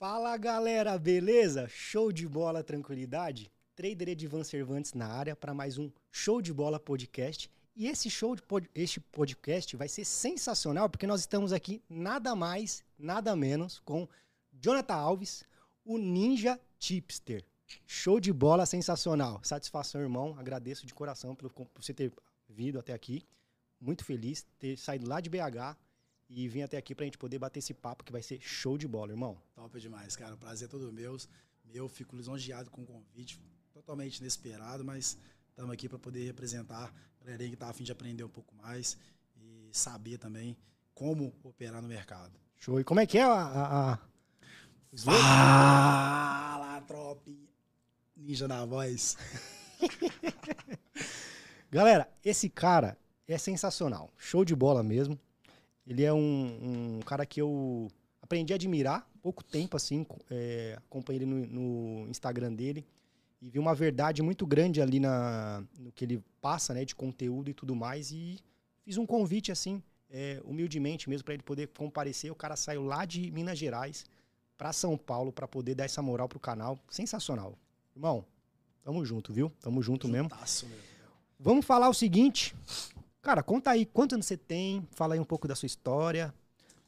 Fala galera, beleza? Show de bola, tranquilidade? Trader Edivan Cervantes na área para mais um Show de Bola podcast. E esse show de pod este podcast vai ser sensacional porque nós estamos aqui nada mais, nada menos com Jonathan Alves, o Ninja Tipster. Show de bola, sensacional. Satisfação, irmão. Agradeço de coração por, por você ter vindo até aqui. Muito feliz ter saído lá de BH e vim até aqui pra gente poder bater esse papo que vai ser show de bola, irmão. Top demais, cara. O prazer é todo meu. Meu, fico lisonjeado com o convite. Totalmente inesperado, mas estamos aqui para poder representar a galera que tá afim de aprender um pouco mais e saber também como operar no mercado. Show. E como é que é a. a, a... Fala, tropinha. Ninja na voz. Galera, esse cara é sensacional. Show de bola mesmo. Ele é um, um cara que eu aprendi a admirar pouco tempo, assim, é, acompanhei ele no, no, Instagram dele e vi uma verdade muito grande ali na, no que ele passa, né, de conteúdo e tudo mais. E fiz um convite, assim, é, humildemente mesmo, para ele poder comparecer. O cara saiu lá de Minas Gerais para São Paulo para poder dar essa moral pro canal. Sensacional. Irmão, tamo junto, viu? Tamo junto Juntasso mesmo. mesmo. Vamos falar o seguinte. Cara, conta aí quantos anos você tem, fala aí um pouco da sua história.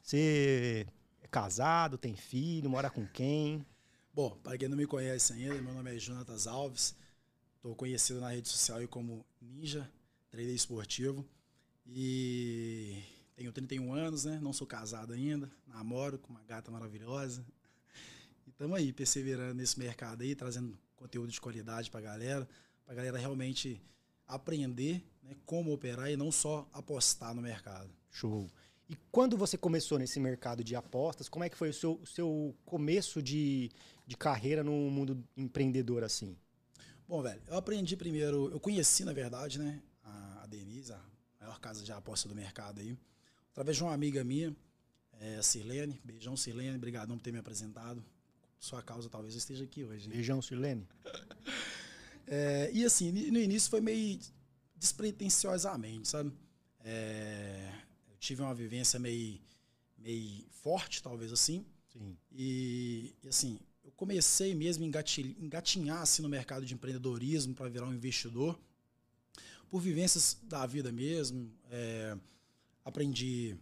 Você é casado, tem filho, mora com quem? Bom, para quem não me conhece ainda, meu nome é Jonatas Alves. Estou conhecido na rede social como Ninja, trader esportivo. E tenho 31 anos, né? Não sou casado ainda, namoro com uma gata maravilhosa. E estamos aí, perseverando nesse mercado aí, trazendo conteúdo de qualidade para a galera, para a galera realmente aprender né, como operar e não só apostar no mercado. Show. E quando você começou nesse mercado de apostas, como é que foi o seu, o seu começo de, de carreira no mundo empreendedor assim? Bom, velho, eu aprendi primeiro, eu conheci, na verdade, né, a, a Denise, a maior casa de aposta do mercado aí, através de uma amiga minha, é, a Sirlene. Beijão, Sirlene, obrigadão por ter me apresentado. Sua causa talvez eu esteja aqui hoje. Hein? Beijão, Sirlene. É, e assim, no início foi meio despretensiosamente, sabe? É, eu tive uma vivência meio, meio forte, talvez assim. Sim. E, e assim, eu comecei mesmo a engatinhar assim, no mercado de empreendedorismo para virar um investidor por vivências da vida mesmo. É, aprendi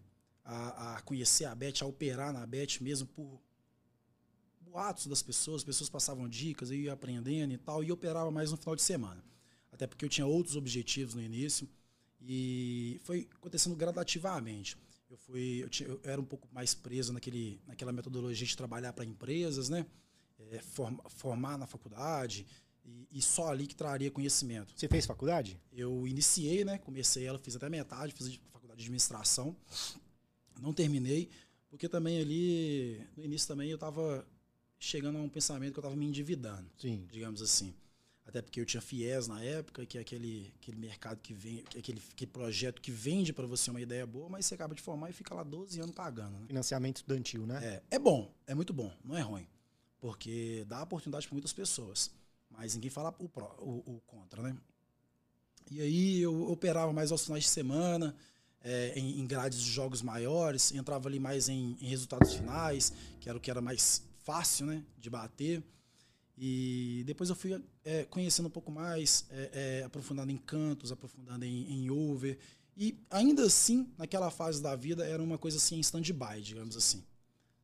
a, a, conhecer a Bet, a operar na Bet mesmo por boatos das pessoas, as pessoas passavam dicas, eu ia aprendendo e tal, e operava mais no final de semana. Até porque eu tinha outros objetivos no início e foi acontecendo gradativamente. Eu fui, eu, tinha, eu era um pouco mais preso naquele, naquela metodologia de trabalhar para empresas, né? É, form, formar na faculdade e, e, só ali que traria conhecimento. Você fez faculdade? Eu iniciei, né? Comecei ela, fiz até metade, fiz faculdade de administração, não terminei porque também ali no início também eu estava chegando a um pensamento que eu estava me endividando, Sim. digamos assim. Até porque eu tinha FIES na época, que é aquele, aquele mercado que vem, que é aquele, aquele projeto que vende para você uma ideia boa, mas você acaba de formar e fica lá 12 anos pagando. Né? Financiamento estudantil, né? É, é bom, é muito bom, não é ruim. Porque dá oportunidade para muitas pessoas. Mas ninguém fala o, pró, o, o, contra, né? E aí eu operava mais aos finais de semana, é, em, em, grades de jogos maiores, entrava ali mais em, em resultados finais, que era o que era mais fácil né, de bater. E depois eu fui é, conhecendo um pouco mais, é, é, aprofundando em cantos, aprofundando em, em, over. E ainda assim, naquela fase da vida, era uma coisa assim em stand-by, digamos assim.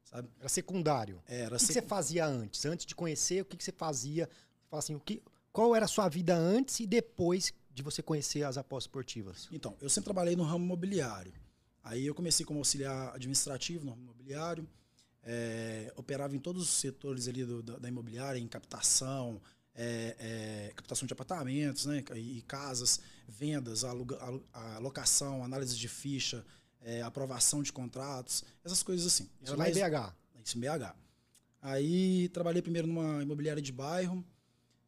Sabe? Era secundário. Era o que, sec... que, você fazia antes? Antes de conhecer, o que, que você fazia? Você fala assim, o que, qual era a sua vida antes e depois de você conhecer as apostas esportivas? Então, eu sempre trabalhei no ramo imobiliário. Aí eu comecei como auxiliar administrativo no ramo imobiliário é, operava em todos os setores ali do, da, da, imobiliária, em captação, é, é, captação de apartamentos né, e, e casas, vendas, aluga, alocação, análise de ficha, é, aprovação de contratos, essas coisas assim. Isso Era mais em BH? Isso em BH. Aí trabalhei primeiro numa imobiliária de bairro,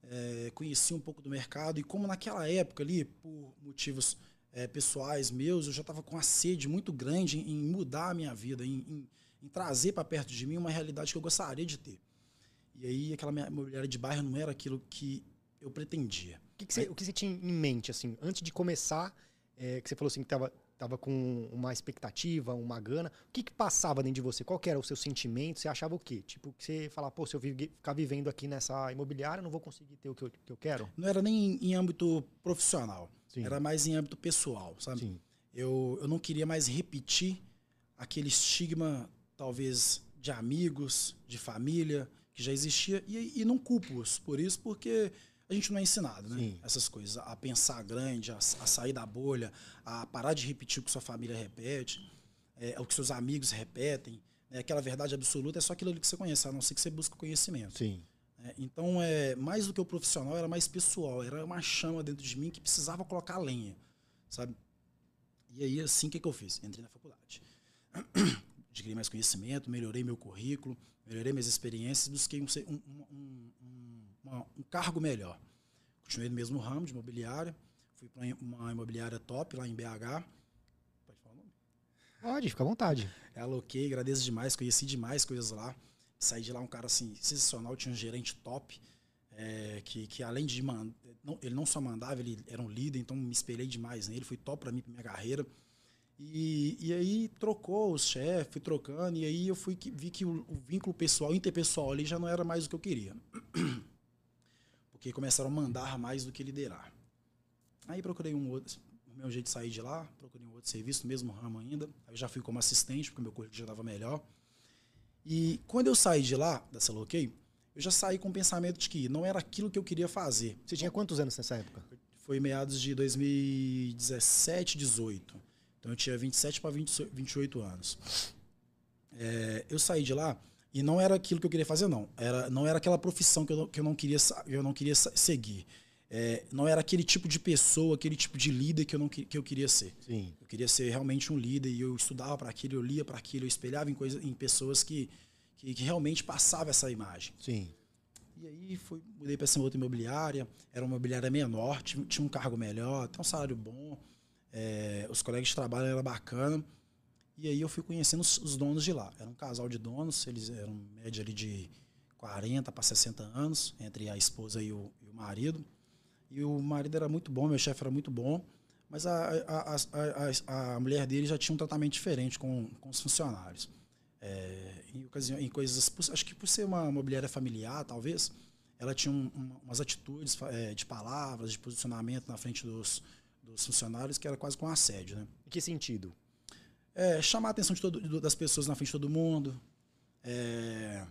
é, conheci um pouco do mercado e como naquela época ali, por motivos é, pessoais meus, eu já estava com uma sede muito grande em, em mudar a minha vida, em, em em trazer para perto de mim uma realidade que eu gostaria de ter. E aí aquela imobiliária de bairro não era aquilo que eu pretendia. O que, que, você, aí, o que você tinha em mente, assim, antes de começar, é, que você falou assim, que estava tava com uma expectativa, uma gana. O que que passava dentro de você? Qual que era o seu sentimento? Você achava o quê? Tipo, que você falava, pô, se eu ficar vivendo aqui nessa imobiliária, eu não vou conseguir ter o que eu, que eu quero? Não era nem em âmbito profissional. Sim. Era mais em âmbito pessoal, sabe? Sim. Eu, eu não queria mais repetir aquele estigma, talvez, de amigos, de família, que já existia. E, e não culpo-os por isso, porque a gente não é ensinado, né? Sim. Essas coisas, a pensar grande, a, a, sair da bolha, a parar de repetir o que sua família repete, é, o que seus amigos repetem. Né? Aquela verdade absoluta é só aquilo ali que você conhece, a não ser que você busque conhecimento. Sim. É, então, é, mais do que o profissional, era mais pessoal. Era uma chama dentro de mim que precisava colocar lenha, sabe? E aí, assim, o que, que eu fiz? Entrei na faculdade. Adquiri mais conhecimento, melhorei meu currículo, melhorei minhas experiências, busquei um, um, um, um cargo melhor. Continuei no mesmo ramo de imobiliária, fui para uma imobiliária top lá em BH. Pode falar o nome? Pode, fica à vontade. É, aloquei, agradeço demais, conheci demais coisas lá. Saí de lá um cara assim, sensacional, tinha um gerente top. É, que, que além de mandar, ele não só mandava, ele era um líder, então me espelhei demais nele, foi top para mim, para minha carreira. E, e aí trocou os chefes, fui trocando, e aí eu fui vi que o, o, vínculo pessoal, interpessoal ali já não era mais o que eu queria. porque começaram a mandar mais do que liderar. Aí procurei um outro, o meu jeito de sair de lá, procurei um outro serviço, no mesmo ramo ainda. Aí já fui como assistente, porque meu currículo já estava melhor. E quando eu saí de lá, da Celokey, eu já saí com o pensamento de que não era aquilo que eu queria fazer. Você tinha quantos anos nessa época? Foi meados de 2017, 18. Então eu tinha 27 para 28 anos. É, eu saí de lá e não era aquilo que eu queria fazer, não. Era, não era aquela profissão que eu, que eu, não, queria, eu não queria seguir. É, não era aquele tipo de pessoa, aquele tipo de líder que eu, não, que eu queria ser. Sim. Eu queria ser realmente um líder e eu estudava para aquilo, eu lia para aquilo, eu espelhava em, coisa, em pessoas que, que, que realmente passavam essa imagem. Sim. E aí fui, mudei para essa outra imobiliária, era uma imobiliária menor, tinha, tinha um cargo melhor, tinha um salário bom, é, os colegas de trabalho eram bacana. E aí eu fui conhecendo os, os, donos de lá. Era um casal de donos, eles eram média ali de 40 para 60 anos, entre a esposa e o, e o, marido. E o marido era muito bom, meu chefe era muito bom, mas a, a, a, a, mulher dele já tinha um tratamento diferente com, com os funcionários. É, em, ocasião, em coisas, acho que por ser uma imobiliária familiar, talvez, ela tinha um, umas atitudes é, de palavras, de posicionamento na frente dos, dos funcionários que era quase com assédio. Né? Em que sentido? é, chamar a atenção de todo, das pessoas na frente de todo mundo, é,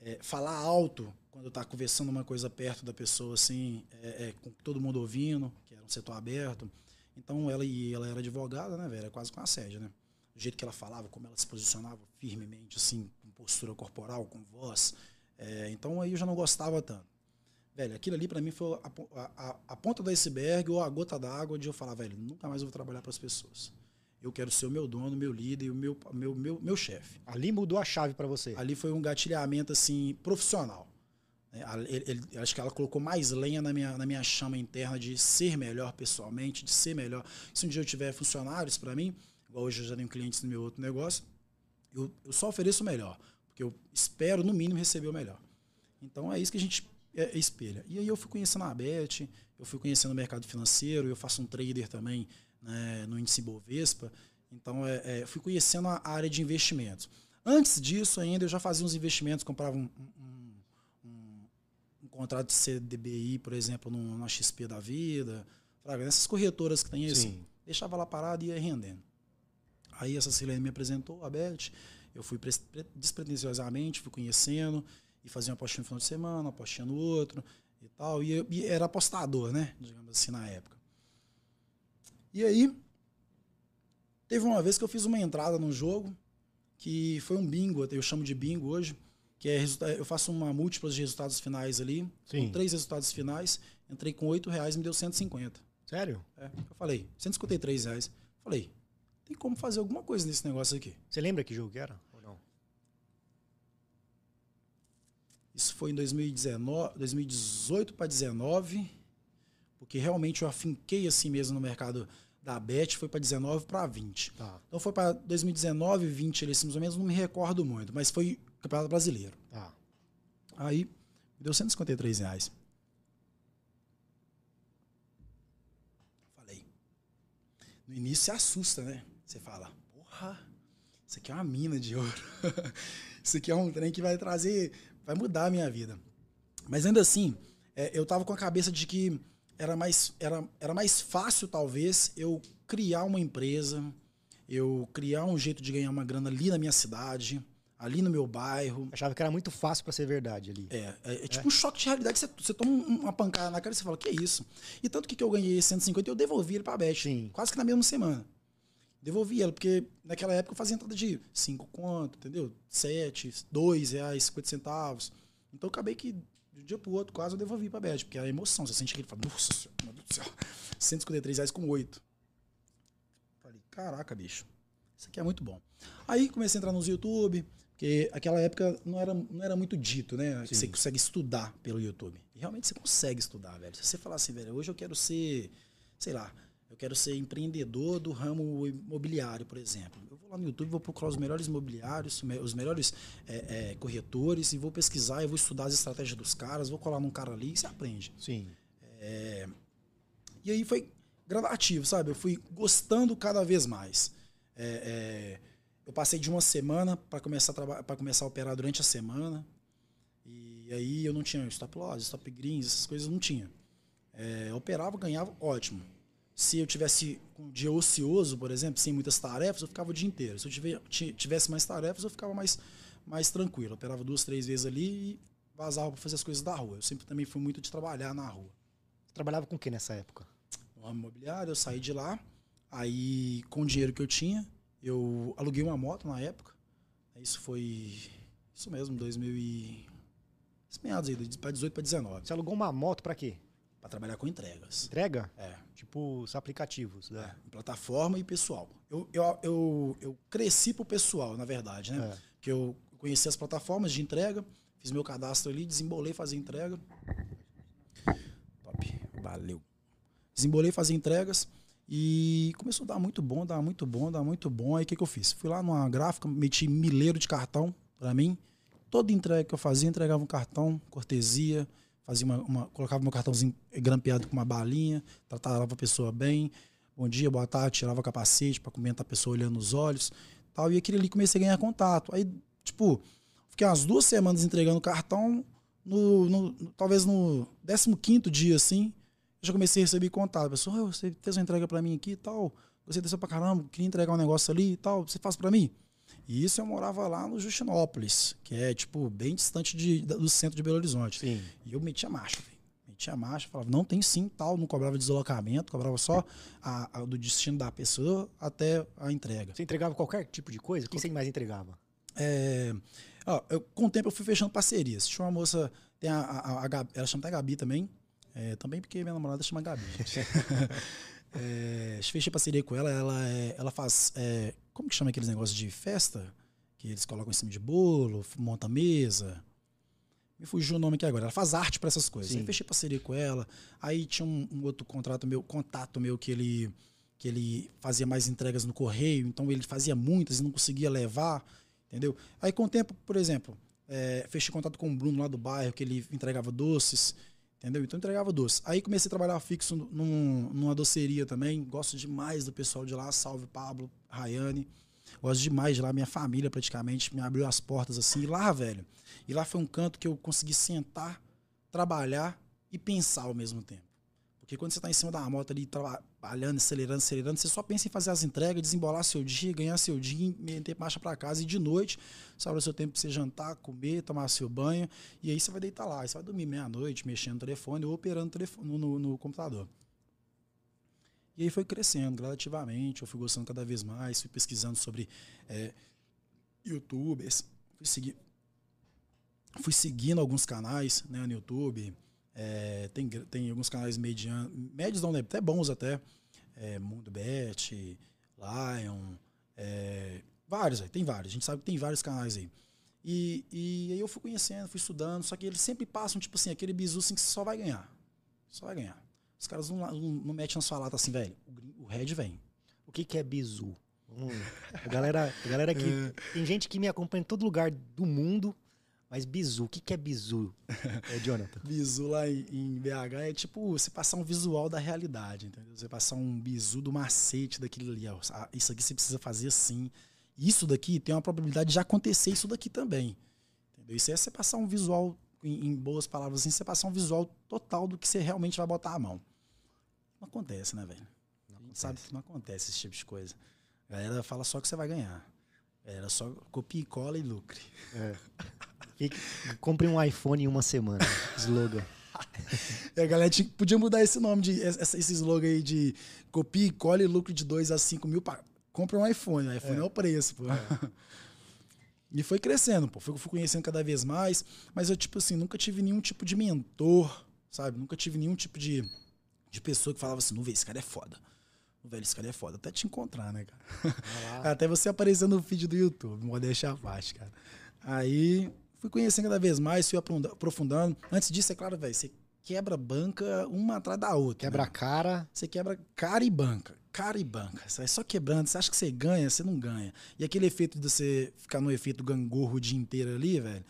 é, falar alto quando está conversando uma coisa perto da pessoa, assim, é, é, com todo mundo ouvindo, que era um setor aberto. Então ela e ela era advogada, né, velho? Era quase com assédio, né? O jeito que ela falava, como ela se posicionava firmemente, assim, com postura corporal, com voz. É, então aí eu já não gostava tanto. Velho, aquilo ali para mim foi a, a, a, ponta do iceberg ou a gota d'água de eu falar, velho, nunca mais eu vou trabalhar para as pessoas. Eu quero ser o meu dono, meu líder, o meu, meu, meu, meu chefe. Ali mudou a chave para você? Ali foi um gatilhamento assim profissional. É, ele, ele, acho que ela colocou mais lenha na minha, na minha chama interna de ser melhor pessoalmente, de ser melhor. Se um dia eu tiver funcionários para mim, igual hoje eu já tenho clientes no meu outro negócio, eu, eu só ofereço o melhor. Porque eu espero, no mínimo, receber o melhor. Então é isso que a gente é, é espelha. E aí eu fui conhecendo a Bet, eu fui conhecendo o mercado financeiro, eu faço um trader também né, no índice Bovespa. Então, é, é, fui conhecendo a área de investimentos. Antes disso, ainda, eu já fazia uns investimentos, comprava um, um, um, um contrato de CDBI, por exemplo, no, na XP da vida. Nessas corretoras que tem isso, deixava lá parado e ia rendendo. Aí essa Silene me apresentou, a Beth, eu fui despretensiosamente, fui conhecendo, e fazia uma apostinha no final de semana, uma apostinha no outro e tal. E, e era apostador, né? Digamos assim, na época. E aí, teve uma vez que eu fiz uma entrada no jogo, que foi um bingo, eu chamo de bingo hoje, que é eu faço uma múltipla de resultados finais ali, Sim. com três resultados finais, entrei com oito reais e me deu 150. Sério? É, eu falei, 153 reais. Falei, tem como fazer alguma coisa nesse negócio aqui. Você lembra que jogo que era ou não? Isso foi em 2019, 2018 para 2019, porque realmente eu afinquei assim mesmo no mercado da Bet foi para 19 para 20. Tá. Então foi para 2019, 20, eles mais ou menos, não me recordo muito, mas foi Campeonato Brasileiro. Tá. Aí me deu 153 reais. Falei, no início você assusta, né? Você fala, porra, isso aqui é uma mina de ouro. isso aqui é um trem que vai trazer, vai mudar a minha vida. Mas ainda assim, é, eu tava com a cabeça de que era mais, era, era mais fácil, talvez, eu criar uma empresa, eu criar um jeito de ganhar uma grana ali na minha cidade, ali no meu bairro. Achava que era muito fácil para ser verdade ali. É, é, é tipo é. um choque de realidade. Você, você toma uma pancada na cara e você fala, que é isso? E tanto que, que eu ganhei 150 eu devolvi ele pra Beth. Sim. Quase que na mesma semana. Devolvi ela, porque naquela época eu fazia entrada de 5 conto, entendeu? 7, 2 reais, 50 centavos. Então acabei que de um dia pro outro quase eu devolvi pra Beth, porque é a emoção. Você sente aquele fala, nossa, meu Deus do céu, 153 reais com 8. Falei, caraca, bicho, isso aqui é muito bom. Aí comecei a entrar nos YouTube, porque aquela época não era, não era muito dito, né? Que você consegue estudar pelo YouTube. E realmente você consegue estudar, velho. Se você falar assim, velho, hoje eu quero ser, sei lá, eu quero ser empreendedor do ramo imobiliário, por exemplo. Eu vou lá no YouTube, vou procurar os melhores imobiliários, os melhores é, é, corretores e vou pesquisar, eu vou estudar as estratégias dos caras, vou colar num cara ali e você aprende. Sim. É, e aí foi gradativo, sabe? Eu fui gostando cada vez mais. É, é eu passei de uma semana para começar a para começar a operar durante a semana. E aí eu não tinha stop loss, stop greens, essas coisas não tinha. É, eu operava, ganhava, ótimo. Se eu tivesse um dia ocioso, por exemplo, sem muitas tarefas, eu ficava o dia inteiro. Se eu tivesse mais tarefas, eu ficava mais, mais tranquilo. Eu operava duas, três vezes ali e vazava para fazer as coisas da rua. Eu sempre também fui muito de trabalhar na rua. Você trabalhava com o que nessa época? No ramo imobiliário, eu saí de lá. Aí, com o dinheiro que eu tinha, eu aluguei uma moto na época. Isso foi. Isso mesmo, 2000 e. meados aí, para 18 para 19. Você alugou uma moto para quê? Para trabalhar com entregas. Entrega? É. Tipo os aplicativos, né? É, plataforma e pessoal. Eu, eu, eu, eu cresci pro pessoal, na verdade, né? É. Que eu conheci as plataformas de entrega, fiz meu cadastro ali, desembolei fazer entrega. Top. Valeu. Desembolei fazer entregas. E começou a dar muito bom, dar muito bom, dar muito bom. Aí o que, que eu fiz? Fui lá numa gráfica, meti mileiro de cartão para mim. Toda entrega que eu fazia, entregava um cartão, cortesia, fazia uma, uma, colocava meu cartãozinho grampeado com uma balinha, tratava a pessoa bem. Bom dia, boa tarde, tirava capacete para comentar a pessoa olhando nos olhos. Tal, e aquele ali comecei a ganhar contato. Aí, tipo, fiquei umas duas semanas entregando cartão, no, no talvez no 15 dia, assim, já comecei a receber contato. Pessoal, oh, você fez uma entrega para mim aqui e tal. Você desceu pra caramba, queria entregar um negócio ali e tal. Você faz para mim? E isso eu morava lá no Justinópolis, que é, tipo, bem distante de, do centro de Belo Horizonte. Sim. E eu metia marcha, velho. Metia marcha, falava, não tem sim, tal. Não cobrava deslocamento, cobrava só a, a, do destino da pessoa até a entrega. Você entregava qualquer tipo de coisa? O que você mais entregava? É, ó, eu, com o tempo eu fui fechando parcerias. Tinha uma moça, tem a, a, a Gabi, ela chama até Gabi também, é, também porque minha namorada chama Gabi. é, fechei parceria com ela, ela, é, ela faz. É, como que chama aqueles negócios de festa? Que eles colocam em cima de bolo, monta mesa. Me fugiu o nome aqui agora. Ela faz arte para essas coisas. Sim. Aí fechei parceria com ela. Aí tinha um, um, outro contrato meu, contato meu que ele que ele fazia mais entregas no correio, então ele fazia muitas e não conseguia levar, entendeu? Aí com o tempo, por exemplo, é, fechei contato com o Bruno lá do bairro, que ele entregava doces. Entendeu? Então entregava doce. Aí comecei a trabalhar fixo num, numa doceria também. Gosto demais do pessoal de lá. Salve Pablo, Rayane. Gosto demais de lá, minha família praticamente me abriu as portas assim. E lá, velho, e lá foi um canto que eu consegui sentar, trabalhar e pensar ao mesmo tempo. Porque quando você está em cima da moto ali, trabalhando, acelerando, acelerando, você só pensa em fazer as entregas, desembolar seu dia, ganhar seu dia, meter marcha para casa e de noite, sobra seu tempo para você jantar, comer, tomar seu banho, e aí você vai deitar lá. Você vai dormir meia-noite, mexendo no telefone ou operando telefone, no, no, computador. E aí foi crescendo gradativamente, eu fui gostando cada vez mais, fui pesquisando sobre é, youtubers, fui, seguir, fui seguindo alguns canais né, no YouTube é, tem, tem alguns canais medianos, médios não, né, até bons até. É, Mundo Bet, Lion, é, vários aí, tem vários. A gente sabe que tem vários canais aí. E, e aí eu fui conhecendo, fui estudando, só que eles sempre passam, tipo assim, aquele bizu assim que você só vai ganhar. Só vai ganhar. Os caras não, não, não metem na sua lata assim, velho. O, o Red vem. O que, que é bizu? Hum, a galera, a galera que. É. Tem gente que me acompanha em todo lugar do mundo Mas bizu, o que, que é bizu, é, Jonathan? bizu lá em, em, BH é tipo você passar um visual da realidade, entendeu? Você passar um bizu do macete daquilo ali. Ó, ah, isso aqui você precisa fazer assim. Isso daqui tem uma probabilidade de acontecer isso daqui também. Entendeu? Isso é você passar um visual, em, em boas palavras assim, você passar um visual total do que você realmente vai botar a mão. Não acontece, né, velho? A gente sabe que não acontece esse tipo de coisa. A galera fala só que você vai ganhar. Era só copie, cola e lucre. É. E, compre um iPhone em uma semana. slogan. E a galera tinha, podia mudar esse nome, de, esse, esse slogan aí de copie, cola e lucre de 2 a 5 mil. Pra, compre um iPhone. O iPhone é, é o preço, pô. É. E foi crescendo, pô. Fui, fui conhecendo cada vez mais. Mas eu, tipo assim, nunca tive nenhum tipo de mentor, sabe? Nunca tive nenhum tipo de, de pessoa que falava assim, não vê, esse cara é foda. Velho, esse cara é foda. Até te encontrar, né, cara? Até você aparecer no feed do YouTube, modéstia à parte, cara. Aí fui conhecendo cada vez mais, fui aprofundando. Antes disso, é claro, velho, você quebra banca uma atrás da outra. Quebra né? cara. Você quebra cara e banca. Cara e banca. Você vai só quebrando. Você acha que você ganha, você não ganha. E aquele efeito de você ficar no efeito gangorro o dia inteiro ali, velho,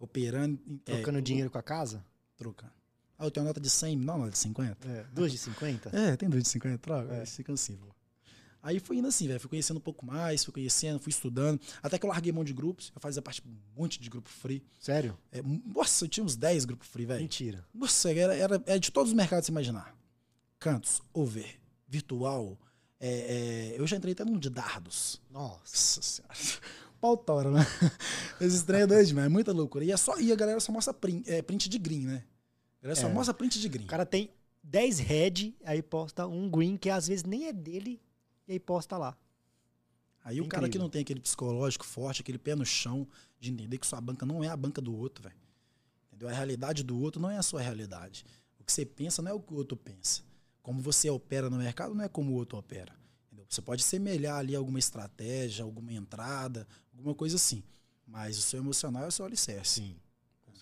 operando. Trocando é, dinheiro com a casa? Trocando. Ah, eu tenho uma nota de 100, não, nota de 50. É, duas de 50? É, tem duas de 50, troca. É. Fica assim, pô. Aí fui indo assim, velho. Fui conhecendo um pouco mais, fui conhecendo, fui estudando. Até que eu larguei mão de grupos. Eu fazia parte de um monte de grupo free. Sério? É, nossa, eu tinha uns 10 grupos free, velho. Mentira. Nossa, era, era, era, de todos os mercados você imaginar. Cantos, over, virtual. É, é, eu já entrei até num de dardos. Nossa senhora. Pau tora, né? Esses trem é doido demais, é muita loucura. E, é só, e a galera só mostra print, é, print de green, né? Ele só é. mostra print de green. O cara tem 10 red, aí posta um green que às vezes nem é dele, e aí posta lá. Aí é o cara que não tem aquele psicológico forte, aquele pé no chão, de entender que sua banca não é a banca do outro, velho. Entendeu? A realidade do outro não é a sua realidade. O que você pensa não é o que o outro pensa. Como você opera no mercado não é como o outro opera. Entendeu? Você pode semelhar ali alguma estratégia, alguma entrada, alguma coisa assim. Mas o seu emocional é o seu alicerce. Sim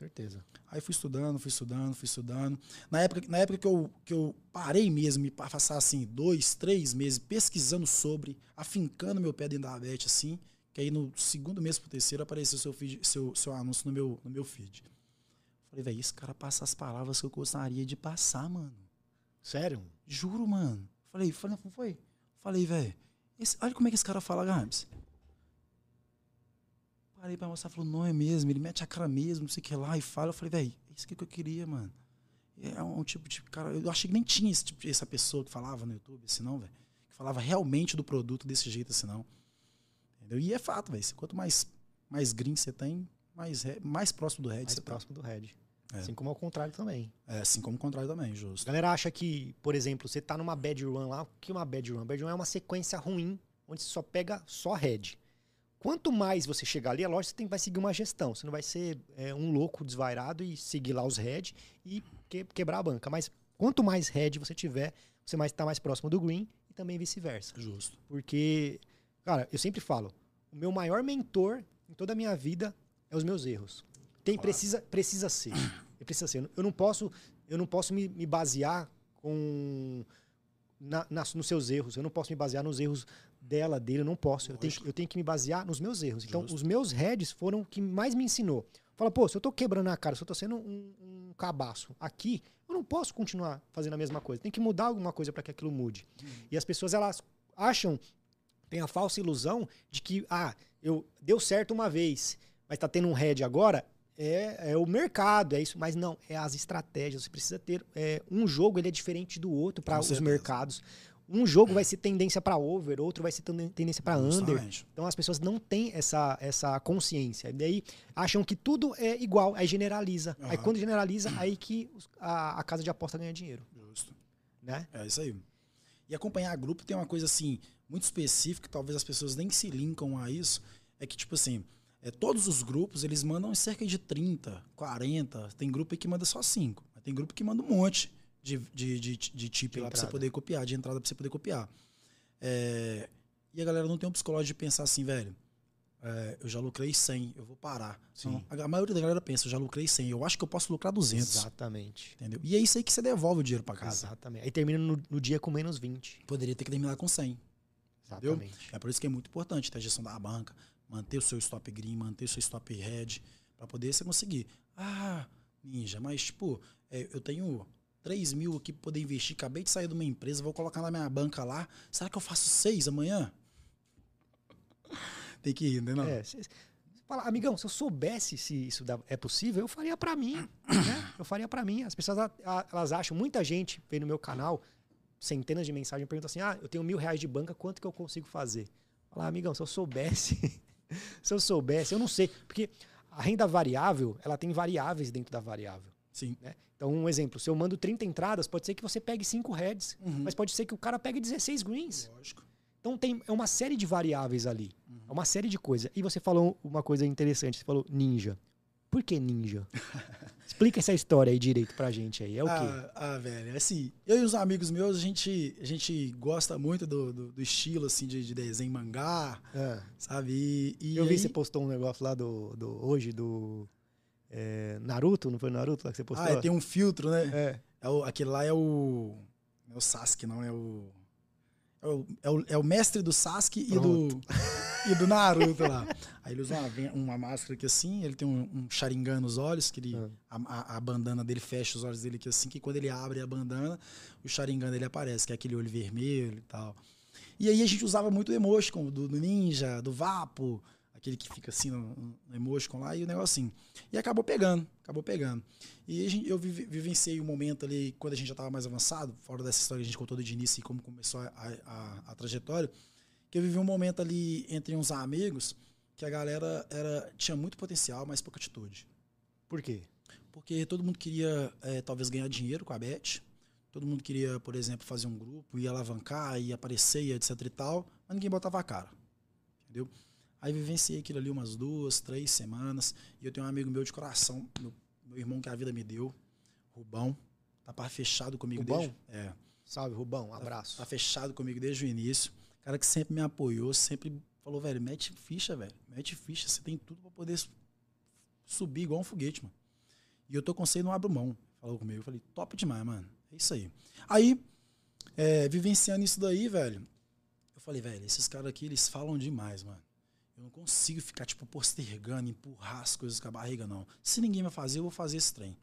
certeza. Aí fui estudando, fui estudando, fui estudando. Na época, na época que, eu, que eu parei mesmo, me passar assim, dois, três meses pesquisando sobre, afincando meu pé dentro da Bet, assim, que aí no segundo mês pro terceiro apareceu seu, feed, seu, seu anúncio no meu, no meu feed. Falei, velho, esse cara passa as palavras que eu gostaria de passar, mano. Sério? Juro, mano. Falei, falei, não foi? Falei, velho, olha como é que esse cara fala, Gabs. Parei pra mostrar, falou, não é mesmo, ele mete a cara mesmo, não sei o que lá, e fala. Eu falei, velho, é isso que eu queria, mano. É um tipo de cara. Eu achei que nem tinha esse tipo, essa pessoa que falava no YouTube, assim, não, velho. Que falava realmente do produto desse jeito, assim, não. Entendeu? E é fato, velho. Quanto mais, mais green você tem, mais, mais próximo do Red mais você tá. próximo tá. do Red. É. Assim como ao contrário também. É, assim como ao contrário também, justo. A galera acha que, por exemplo, você tá numa bad run lá. O que é uma bad run? Bad run é uma sequência ruim, onde você só pega só Red. Quanto mais você chegar ali, é lógico que você tem, vai seguir uma gestão. Você não vai ser é, um louco desvairado e seguir lá os head e que, quebrar a banca. Mas quanto mais head você tiver, você mais está mais próximo do green e também vice-versa. Justo. Porque, cara, eu sempre falo, o meu maior mentor em toda a minha vida é os meus erros. Tem claro. precisa precisa ser. Precisa ser. Eu não posso eu não posso me, me basear com na, na, nos seus erros. Eu não posso me basear nos erros dela, dele. Eu não posso. Eu tenho, eu tenho, que me basear nos meus erros. Então, Justo. os meus heads foram o que mais me ensinou. Fala, pô, se eu tô quebrando a cara, se eu tô sendo um, um cabaço aqui, eu não posso continuar fazendo a mesma coisa. Tem que mudar alguma coisa para que aquilo mude. Uhum. E as pessoas, elas acham, tem a falsa ilusão de que, ah, eu deu certo uma vez, mas tá tendo um head agora, é, é, o mercado, é isso, mas não, é as estratégias. Você precisa ter é, um jogo, ele é diferente do outro para os mercados. Um jogo vai ser tendência para over, outro vai ser tendência para under. Então as pessoas não têm essa, essa consciência. E daí acham que tudo é igual, aí generaliza. Uhum. Aí quando generaliza, aí que a, a, casa de aposta ganha dinheiro. Justo. Né? É isso aí. E acompanhar grupo tem uma coisa assim, muito específica, que talvez as pessoas nem se linkam a isso. É que, tipo assim, é, todos os grupos, eles mandam cerca de 30, 40. Tem grupo aí que manda só 5. Mas tem grupo que manda um monte de, de, de, de tip de lá para você poder copiar, de entrada para você poder copiar. É, e a galera não tem um psicológico de pensar assim, velho. É, eu já lucrei 100, eu vou parar. Sim. a, a, maioria da galera pensa, eu já lucrei 100, eu acho que eu posso lucrar 200. Exatamente. Entendeu? E é isso aí que você devolve o dinheiro para casa. Exatamente. Aí termina no, no, dia com menos 20. Poderia ter que terminar com 100. Exatamente. Entendeu? É por isso que é muito importante ter a gestão da banca, manter o seu stop green, manter o seu stop red, Para poder você conseguir. Ah, ninja, mas, tipo, é, eu tenho 3 mil aqui para poder investir. Acabei de sair de uma empresa, vou colocar na minha banca lá. Será que eu faço seis amanhã? Tem que ir, né? Não? É, cê- fala, amigão, se eu soubesse se isso é possível, eu faria pra mim. né? Eu faria pra mim. As pessoas elas acham, muita gente vem no meu canal, centenas de mensagens, pergunta assim: ah, eu tenho mil reais de banca, quanto que eu consigo fazer? Falar, amigão, se eu soubesse, se eu soubesse, eu não sei. Porque a renda variável, ela tem variáveis dentro da variável. Sim. né? Então, um exemplo, se eu mando 30 entradas, pode ser que você pegue 5 heads, Uhum. mas pode ser que o cara pegue 16 greens. Lógico. Então tem é uma série de variáveis ali. Uhum. É uma série de coisas. E você falou uma coisa interessante, você falou ninja. Por que ninja? Explica essa história aí direito pra gente aí. É o quê? Ah, ah, velho, assim, eu e os amigos meus, a gente, a gente gosta muito do, do, do estilo, assim, de, de desenho mangá, Ah, sabe? E, e eu vi aí- você postou um negócio lá do, do hoje do é, Naruto, não foi Naruto lá que você postou? Ah, é, tem um filtro, né? É. É o, aquele lá é o. É o Sasuke, não, é o. É o, é o, é o mestre do Sasuke e do, e do Naruto lá. Aí ele usa uma, uma máscara aqui assim, ele tem um, um Sharingan nos olhos, que ele, Ah. a, a, bandana dele fecha os olhos dele aqui assim, que quando ele abre a bandana, o Sharingan dele aparece, que é aquele olho vermelho e tal. E aí a gente usava muito o emoticon do, do ninja, do Vapo, aquele que fica assim no, no emoticon lá, e o negocinho. E acabou pegando, acabou pegando. E gente- eu vive- vivenciei um momento ali, quando a gente já estava mais avançado, fora dessa história que a gente contou de início e como começou a, a- a trajetória, que eu vivi um momento ali entre uns amigos que a galera era, tinha muito potencial, mas pouca atitude. Por quê? Porque todo mundo queria, eh, talvez, ganhar dinheiro com a Bet. Todo mundo queria, por exemplo, fazer um grupo e alavancar e aparecer e etc e tal, mas ninguém botava a cara. Entendeu? Aí vivenciei aquilo ali umas duas, três semanas. E eu tenho um amigo meu de coração, meu, meu irmão que a vida me deu, Rubão. Tá pá fechado comigo Rubão? desde. É. Salve, Rubão. Um abraço. Tá fechado comigo desde o início. Cara que sempre me apoiou, sempre falou, velho, mete ficha, velho. Mete ficha, você tem tudo pra poder su- subir igual um foguete, mano. E eu tô com você e não abro mão. Falou comigo. Eu falei, top demais, mano. É isso aí. Aí, é, vivenciando isso daí, velho, eu falei, velho, esses caras aqui, eles falam demais, mano. Eu não consigo ficar, tipo, postergando, empurrar as coisas com a barriga, não. Se ninguém vai fazer, eu vou fazer esse trem.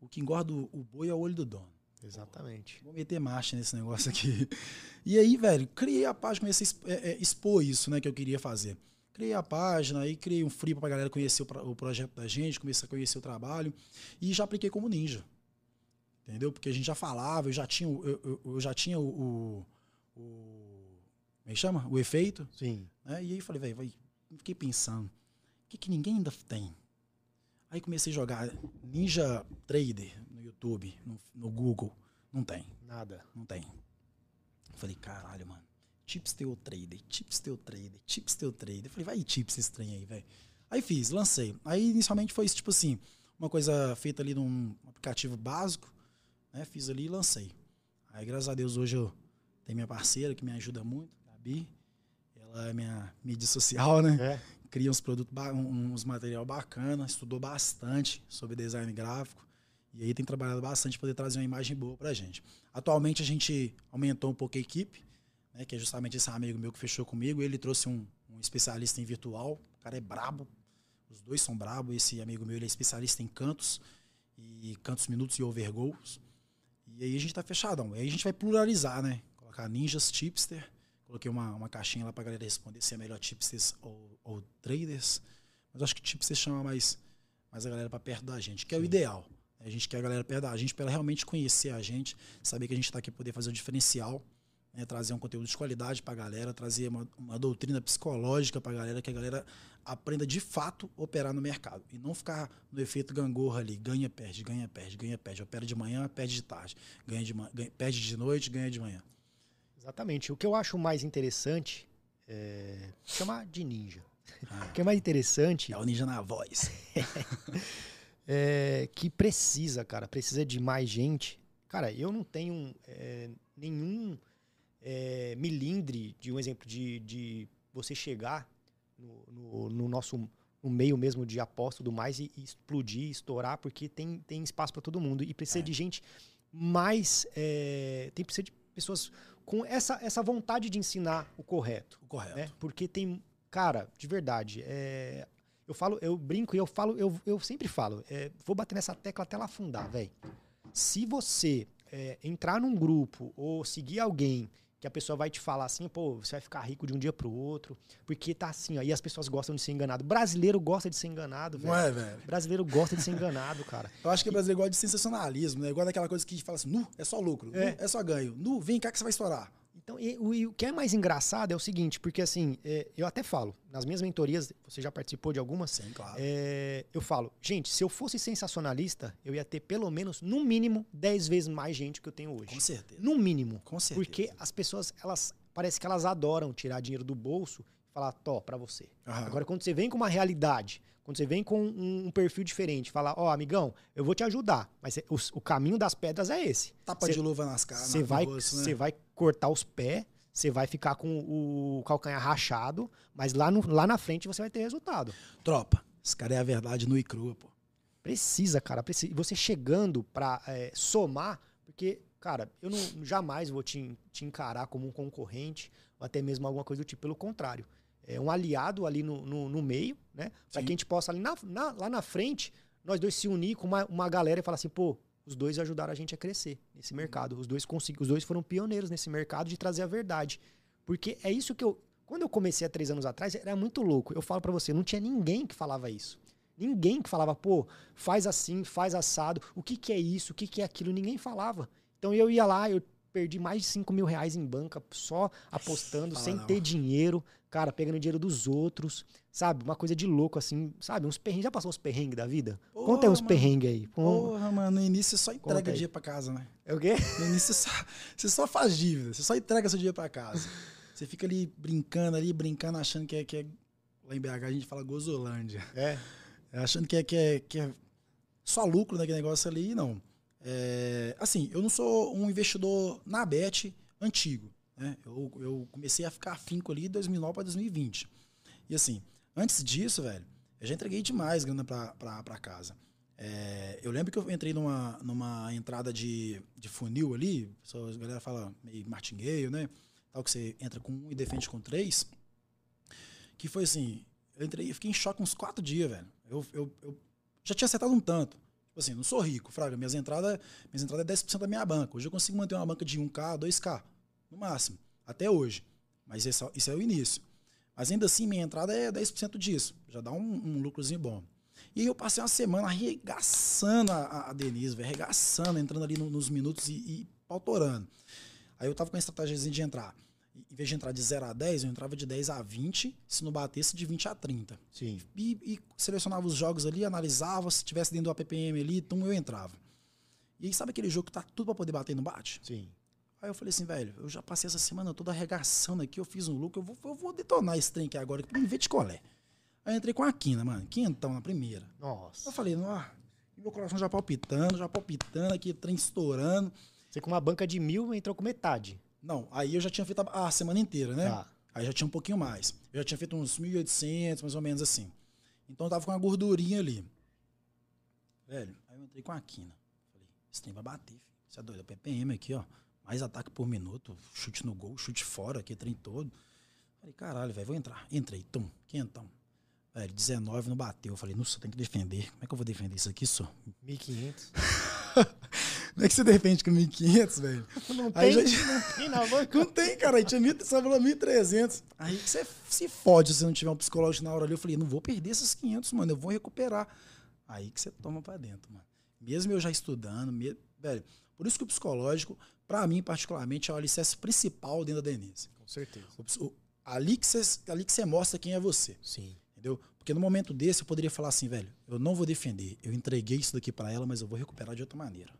O que engorda o boi é o olho do dono. Exatamente. Vou meter marcha nesse negócio aqui. E aí, velho, criei a página, comecei a é, é, expor isso, né, que eu queria fazer. Criei a página, aí criei um free pra galera conhecer o, o projeto da gente, começar a conhecer o trabalho. E já apliquei como ninja. Entendeu? Porque a gente já falava, eu já tinha, eu, eu- eu já tinha o, o, o- Como é que chama? O efeito. Sim. Né? E aí falei, velho, fiquei pensando, o que, que ninguém ainda tem? Aí comecei a jogar Ninja Trader no YouTube, no, no Google. Não tem, Nada. não tem. Falei, caralho, mano. Chips teu trader, chips teu trader, chips teu trader. Falei, vai chips esse trem aí, velho. Aí fiz, lancei. Aí inicialmente foi tipo assim, uma coisa feita ali num aplicativo básico, né? Fiz ali e lancei. Aí, graças a Deus, hoje eu tenho minha parceira que me ajuda muito, Gabi. Ela é minha mídia social, né? É. Cria uns produtos, uns material bacana, estudou bastante sobre design gráfico. E aí tem trabalhado bastante para poder trazer uma imagem boa pra gente. Atualmente a gente aumentou um pouco a equipe, né? Que é justamente esse amigo meu que fechou comigo. Ele trouxe um, um especialista em virtual. O cara é brabo. Os dois são brabo. Esse amigo meu ele é especialista em cantos e cantos minutos e overgoals. E aí a gente tá fechadão. Aí a gente vai pluralizar, né? Colocar ninjas, tipster. Coloquei uma, uma caixinha lá pra galera responder se é melhor tipsters ou, ou traders. Mas acho que tipster chama mais, mais a galera pra perto da gente, que é o ideal. A gente quer a galera perto da gente pra ela realmente conhecer a gente, saber que a gente tá aqui pra poder fazer o diferencial, né? trazer um conteúdo de qualidade pra galera, trazer uma, uma doutrina psicológica pra galera, que a galera aprenda de fato a operar no mercado. E não ficar no efeito gangorra ali, ganha, perde, ganha, perde, ganha, perde. Opera de manhã, perde de tarde. Ganha de, ganha- perde de noite, ganha de manhã. Exatamente. O que eu acho mais interessante é chamar de ninja. Ah, O que é mais interessante é o ninja na voz. é que precisa, cara, precisa de mais gente. Cara, eu não tenho é, nenhum é, milindre de um exemplo de, de você chegar no, no- no nosso no meio mesmo de aposta tudo mais e, e explodir, estourar, porque tem, tem espaço para todo mundo. E precisa É. de gente mais. é, tem precisa de pessoas com essa, essa vontade de ensinar o correto O correto. né? Porque tem, cara, de verdade, é, Eu falo, eu brinco e eu falo, eu, eu sempre falo, é, vou bater nessa tecla até ela afundar, velho. Se você é, entrar num grupo ou seguir alguém que a pessoa vai te falar assim, pô, você vai ficar rico de um dia pro outro, porque tá assim, aí as pessoas gostam de ser enganado. Brasileiro gosta de ser enganado, velho. Não é, velho? Brasileiro gosta de ser enganado, cara. Eu acho que o brasileiro gosta de sensacionalismo, né? Igual daquela coisa que fala assim, nu, é só lucro, É. nu, é só ganho. Nu, vem cá que você vai estourar. Então, e, o, e o que é mais engraçado é o seguinte, porque assim, é, eu até falo, nas minhas mentorias, você já participou de algumas, Sim, claro. é, eu falo, gente, se eu fosse sensacionalista, eu ia ter pelo menos, no mínimo, 10 vezes mais gente que eu tenho hoje. Com certeza. No mínimo. Com certeza. Porque as pessoas, elas parece que elas adoram tirar dinheiro do bolso e falar, tó, pra você. Aham. Agora, quando você vem com uma realidade, quando você vem com um, um perfil diferente, falar, ó, amigão, eu vou te ajudar, mas é- o, o caminho das pedras é esse. Tapa cê- de luva nas caras. Você no vai, rosto, né? você vai cortar os pés, você vai ficar com o calcanhar rachado, mas lá, no, lá na frente você vai ter resultado. Tropa, esse cara é a verdade nua e crua, pô. Precisa, cara, precisa. E você chegando pra é, somar, porque, cara, eu não jamais vou te, te encarar como um concorrente ou até mesmo alguma coisa do tipo. Pelo contrário, é um aliado ali no, no, no meio, né? Sim. que a gente possa ali na, na- lá na frente, nós dois se unir com uma, uma galera e falar assim, pô, os dois ajudaram a gente a crescer nesse mercado. Os dois consegui- os dois foram pioneiros nesse mercado de trazer a verdade. Porque é isso que eu. Quando eu comecei há três anos atrás, era muito louco. Eu falo pra você, não tinha ninguém que falava isso. Ninguém que falava, pô, faz assim, faz assado. O que, que é isso? O que, que é aquilo? Ninguém falava. Então eu ia lá, eu perdi mais de 5 mil reais em banca só apostando, Fala sem não. ter dinheiro, cara, pegando dinheiro dos outros, sabe? Uma coisa de louco, assim, sabe? Uns perrengues. Já passou uns perrengues da vida? Porra, Conta aí uns perrengues aí. Porra, mano, no início você só Conta entrega aí. dinheiro pra casa, né? É o quê? No início você só, você só faz dívida, você só entrega seu dinheiro pra casa. Você fica ali brincando ali, brincando, achando que é, que é. Lá em BH a gente fala gozolândia. É. Achando que é, que é, que é só lucro naquele negócio ali, não. É, assim, eu não sou um investidor na Bet antigo. Né? Eu, eu comecei a ficar afinco ali de 2009 para 2020. E assim, antes disso, velho, eu já entreguei demais grana pra casa. É, eu lembro que eu entrei numa, numa entrada de, de funil ali, a galera fala meio martingueio, né? Tal que você entra com um e defende com três. Que foi assim, eu entrei, eu fiquei em choque uns quatro dias, velho. Eu, eu, eu já tinha acertado um tanto. Tipo assim, não sou rico, Fraga. Minhas entradas, minhas entradas é 10% da minha banca. Hoje eu consigo manter uma banca de 1K, 2K, no máximo. Até hoje. Mas isso, é- isso é o início. Mas ainda assim, minha entrada é 10% disso. Já dá um, um lucrozinho bom. E eu passei uma semana arregaçando a, a- Denise, velho. Arregaçando, entrando ali no- nos minutos e, e pautorando. Aí eu tava com a estratégia de entrar. Em vez de entrar de 0 a 10, eu entrava de 10 a 20, se não batesse de 20 a 30 Sim. e, e selecionava os jogos ali, analisava, se tivesse dentro do APPM ali, então eu entrava. E aí, sabe aquele jogo que tá tudo pra poder bater e não bate? Sim. Aí eu falei assim, velho, eu já passei essa semana toda arregaçando aqui, eu fiz um lucro, eu vou, eu vou detonar esse trem aqui agora, pra me ver de colé. Aí eu entrei com a quina, mano, quinhentão na primeira. Nossa. Eu falei, ó, e meu coração já palpitando, já palpitando aqui, trem estourando. Você com uma banca de mil entrou com metade. Não, aí eu já tinha feito a, a semana inteira, né? Tá. Aí já tinha um pouquinho mais. Eu já tinha feito uns 1.800, mais ou menos assim. Então eu tava com uma gordurinha ali. Velho, aí eu entrei com a quina. Falei, esse trem vai bater, filho. Você é doido? É PPM aqui, ó. Mais ataque por minuto, chute no gol, chute fora, aqui, trem todo. Falei, caralho, velho, vou entrar. Entrei, tum, quentão. Velho, 19 não bateu. Eu falei, nossa, tem que defender. Como é que eu vou defender isso aqui, só? 1.500. Como é que você defende com 1.500, velho? Não tem, já- não tem na banca. Não tem, cara. Aí tinha mil, você falou 1.300. Aí que você se fode se não tiver um psicológico na hora ali. Eu falei, não vou perder esses 500, mano. Eu vou recuperar. Aí que você toma pra dentro, mano. Mesmo eu já estudando, me- velho. Por isso que o psicológico, pra mim, particularmente, é o alicerce principal dentro da Denise. Com certeza. O o- ali, que você, ali que você mostra quem é você. Sim. Entendeu? Porque no momento desse eu poderia falar assim, velho, eu não vou defender. Eu entreguei isso daqui pra ela, mas eu vou recuperar de outra maneira.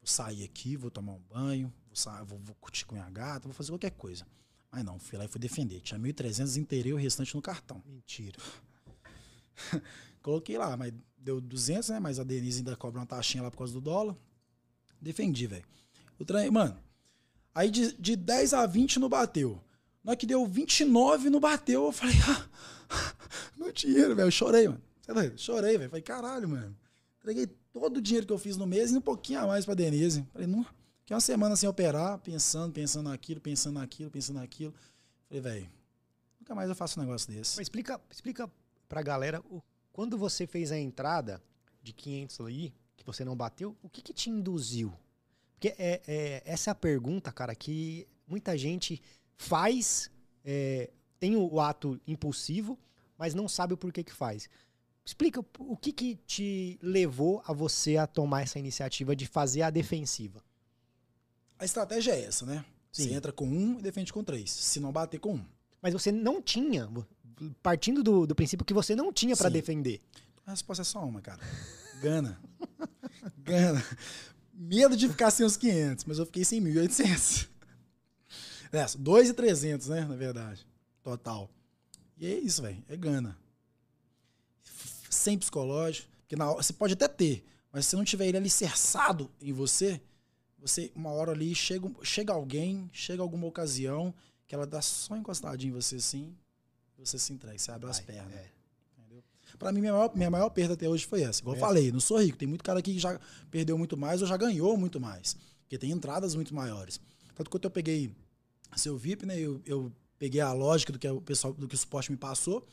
Vou sair aqui, vou tomar um banho, vou, sa- vou, vou curtir com minha gata, vou fazer qualquer coisa. Mas não, fui lá e fui defender. Tinha 1.300, inteirei o restante no cartão. Mentira. Coloquei lá, mas deu 200, né? Mas a Denise ainda cobra uma taxinha lá por causa do dólar. Defendi, velho. O trem, mano, aí de, de 10 a 20 não bateu. Na hora que deu 29 não bateu, eu falei, ah, meu dinheiro, velho. Eu chorei, mano. Tá? Chorei, velho. Falei, caralho, mano. Entreguei todo o dinheiro que eu fiz no mês e um pouquinho a mais pra Denise. Falei, não, que uma semana sem operar, pensando, pensando naquilo, pensando naquilo, pensando naquilo. Falei, velho, nunca mais eu faço um negócio desse. Mas explica, explica pra galera, quando você fez a entrada de 500 aí, que você não bateu, o que que te induziu? Porque é, é- essa é a pergunta, cara, que muita gente faz, é, tem o ato impulsivo, mas não sabe o porquê que faz. Explica o que que te levou a você a tomar essa iniciativa de fazer a defensiva. A estratégia é essa, né? Sim. Você entra com um e defende com três. Se não bater com um. Mas você não tinha, partindo do, do princípio que você não tinha pra Sim. defender. A resposta é só uma, cara. Gana. Gana. Medo de ficar sem os 500, mas eu fiquei sem 1.800. É, 2.300, né? Na verdade. Total. E é isso, velho. É gana. Sem psicológico. Porque na hora, você pode até ter, mas se não tiver ele alicerçado em você, você, uma hora ali, chega, chega alguém, chega alguma ocasião, que ela dá só encostadinha em você assim, você se entrega, você abre as Vai, pernas. é. Entendeu? Pra mim, minha maior, minha maior perda até hoje foi essa. Igual eu Essa. falei, não sou rico. Tem muito cara aqui que já perdeu muito mais ou já ganhou muito mais. Porque tem entradas muito maiores. Tanto que quando eu peguei seu VIP, né? Eu, eu peguei a lógica do que o pessoal, do que o suporte me passou,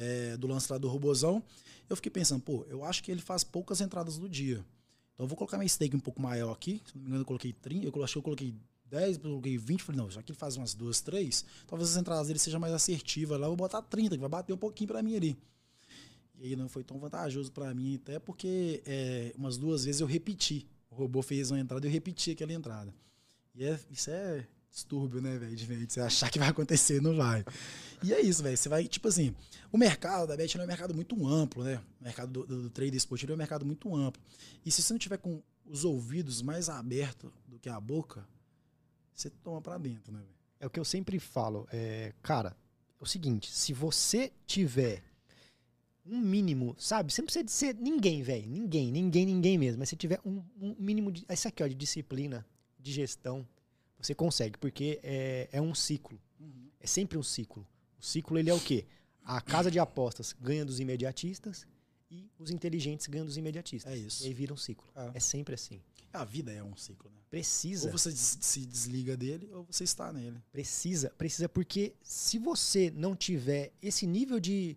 é, do lance lá do robozão. Eu fiquei pensando, pô, eu acho que ele faz poucas entradas no dia. Então eu vou colocar minha stake um pouco maior aqui. Se não me engano, eu coloquei 30, eu acho que eu coloquei 10, depois eu coloquei 20. Falei, não, já que ele faz umas duas, três, talvez as entradas dele sejam mais assertivas lá. Eu vou botar 30, que vai bater um pouquinho pra mim ali. E aí não foi tão vantajoso pra mim, até porque é, umas duas vezes eu repeti. O robô fez uma entrada e eu repeti aquela entrada. E é, isso é distúrbio, né, velho? De você achar que vai acontecer não vai. E é isso, velho. Você vai, tipo assim, o mercado da Bet é um mercado muito amplo, né? O mercado do, do, do trade esportivo é um mercado muito amplo. E se você não tiver com os ouvidos mais abertos do que a boca, você toma pra dentro, né, velho? É o que eu sempre falo. É, cara, é o seguinte: se você tiver um mínimo, sabe? Você não precisa de ser ninguém, velho. Ninguém, ninguém, ninguém mesmo. Mas se tiver um, um mínimo de. Isso aqui, ó, de disciplina, de gestão, você consegue, porque é, é um ciclo. É sempre um ciclo. O ciclo, ele é o quê? A casa de apostas ganha dos imediatistas e os inteligentes ganham dos imediatistas. É isso. E aí vira um ciclo. É. É sempre assim. A vida é um ciclo, né? Precisa. Ou você des- se desliga dele, ou você está nele. Precisa, precisa, porque se você não tiver esse nível de.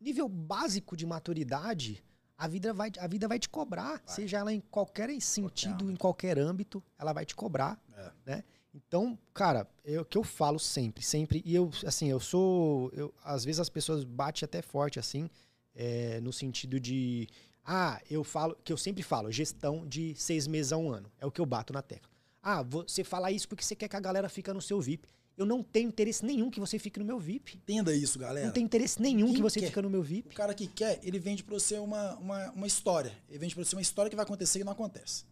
nível básico de maturidade, a vida vai, a vida vai te cobrar. Vai. Seja ela em qualquer sentido, em âmbito. qualquer âmbito, ela vai te cobrar. É. Né? Então, cara, é o que eu falo sempre, sempre. E eu, assim, eu sou. Eu, às vezes as pessoas batem até forte, assim, é, no sentido de. Ah, eu falo, que eu sempre falo, gestão de seis meses a um ano. É o que eu bato na tecla. Ah, você fala isso porque você quer que a galera fica no seu VIP. Eu não tenho interesse nenhum que você fique no meu VIP. Entenda isso, galera. Não tem interesse nenhum Quem que você quer? fica no meu O VIP. cara que quer, ele vende pra você uma, uma, uma história. Ele vende pra você uma história que vai acontecer e não acontece.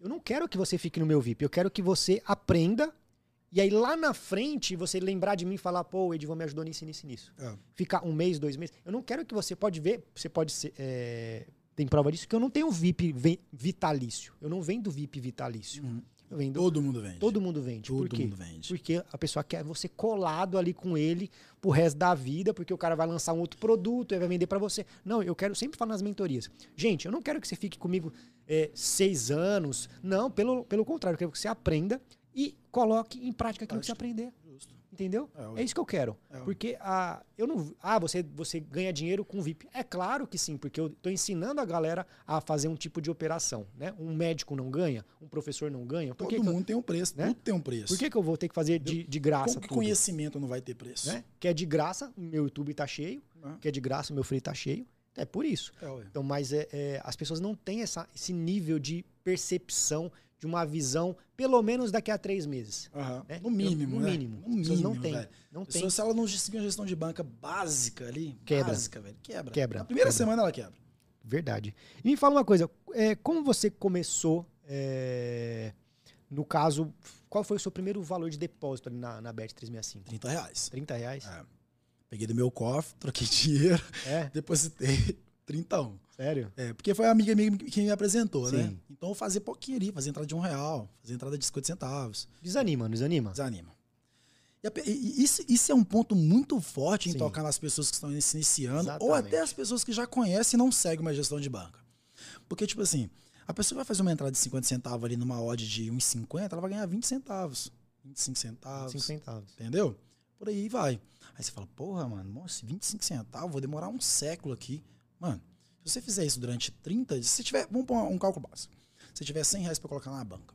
Eu não quero que você fique no meu VIP. Eu quero que você aprenda. E aí lá na frente você lembrar de mim e falar, pô, o Edivan me ajudou nisso, nisso, nisso. É. Ficar um mês, dois meses. Eu não quero que você pode ver, você pode ser. é, tem prova disso, que eu não tenho VIP vitalício. Eu não vendo VIP vitalício. Eu vendo. Todo mundo vende. Todo mundo vende. Todo Por quê? mundo vende. Porque a pessoa quer você colado ali com ele pro resto da vida, porque o cara vai lançar um outro produto e vai vender pra você. Não, eu quero sempre falar nas mentorias. Gente, eu não quero que você fique comigo é, seis anos. Não, pelo, pelo contrário, eu quero que você aprenda e coloque em prática aquilo que você aprender. Justo. Entendeu? É. É isso que eu quero. É. Porque a, eu não. Ah, você, você ganha dinheiro com VIP. É claro que sim, porque eu tô ensinando a galera a fazer um tipo de operação. Né? Um médico não ganha, um professor não ganha. Por Todo que eu, mundo tem um preço. né? Tudo tem um preço. por que, que eu vou ter que fazer de, de graça? Como que tudo? conhecimento não vai ter preço? né? Que é de graça, o meu YouTube tá cheio, Ah. que é de graça, o meu free tá cheio. É por isso. É. Então, mas é, é, as pessoas não têm essa, esse nível de percepção, de uma visão, pelo menos daqui a três meses. Aham. né? No mínimo, Eu- no né? mínimo. No pessoas mínimo, não tem. Não tem. Pessoa, se ela não seguir uma gestão de banca básica ali, Quebra. básica, velho, quebra. Quebra, Na primeira quebra. semana ela quebra. Verdade. E me fala uma coisa, é, como você começou, é, no caso, qual foi o seu primeiro valor de depósito ali na, na Bet 365? 30 reais. 30 reais? É. Peguei do meu cofre, troquei dinheiro, É, depositei 30. Sério? É, porque foi a amiga minha que me apresentou, né? Sim. Então eu fazia pouquinho ali, fazia entrada de um real, fazia entrada de 50 centavos. Desanima, não desanima? Desanima. E, e- isso, isso é um ponto muito forte em Sim. tocar nas pessoas que estão se iniciando, ou Exatamente. até as pessoas que já conhecem e não seguem uma gestão de banca. Porque, tipo assim, a pessoa vai fazer uma entrada de 50 centavos ali numa odd de 1,50, ela vai ganhar 20 centavos, 25 centavos. 5 centavos. Entendeu? por aí vai. Aí você fala, porra, mano, nossa, 25 centavos, vou demorar um século aqui. Mano, se você fizer isso durante 30, se tiver, vamos pôr um cálculo básico. Se tiver 100 reais para colocar na banca.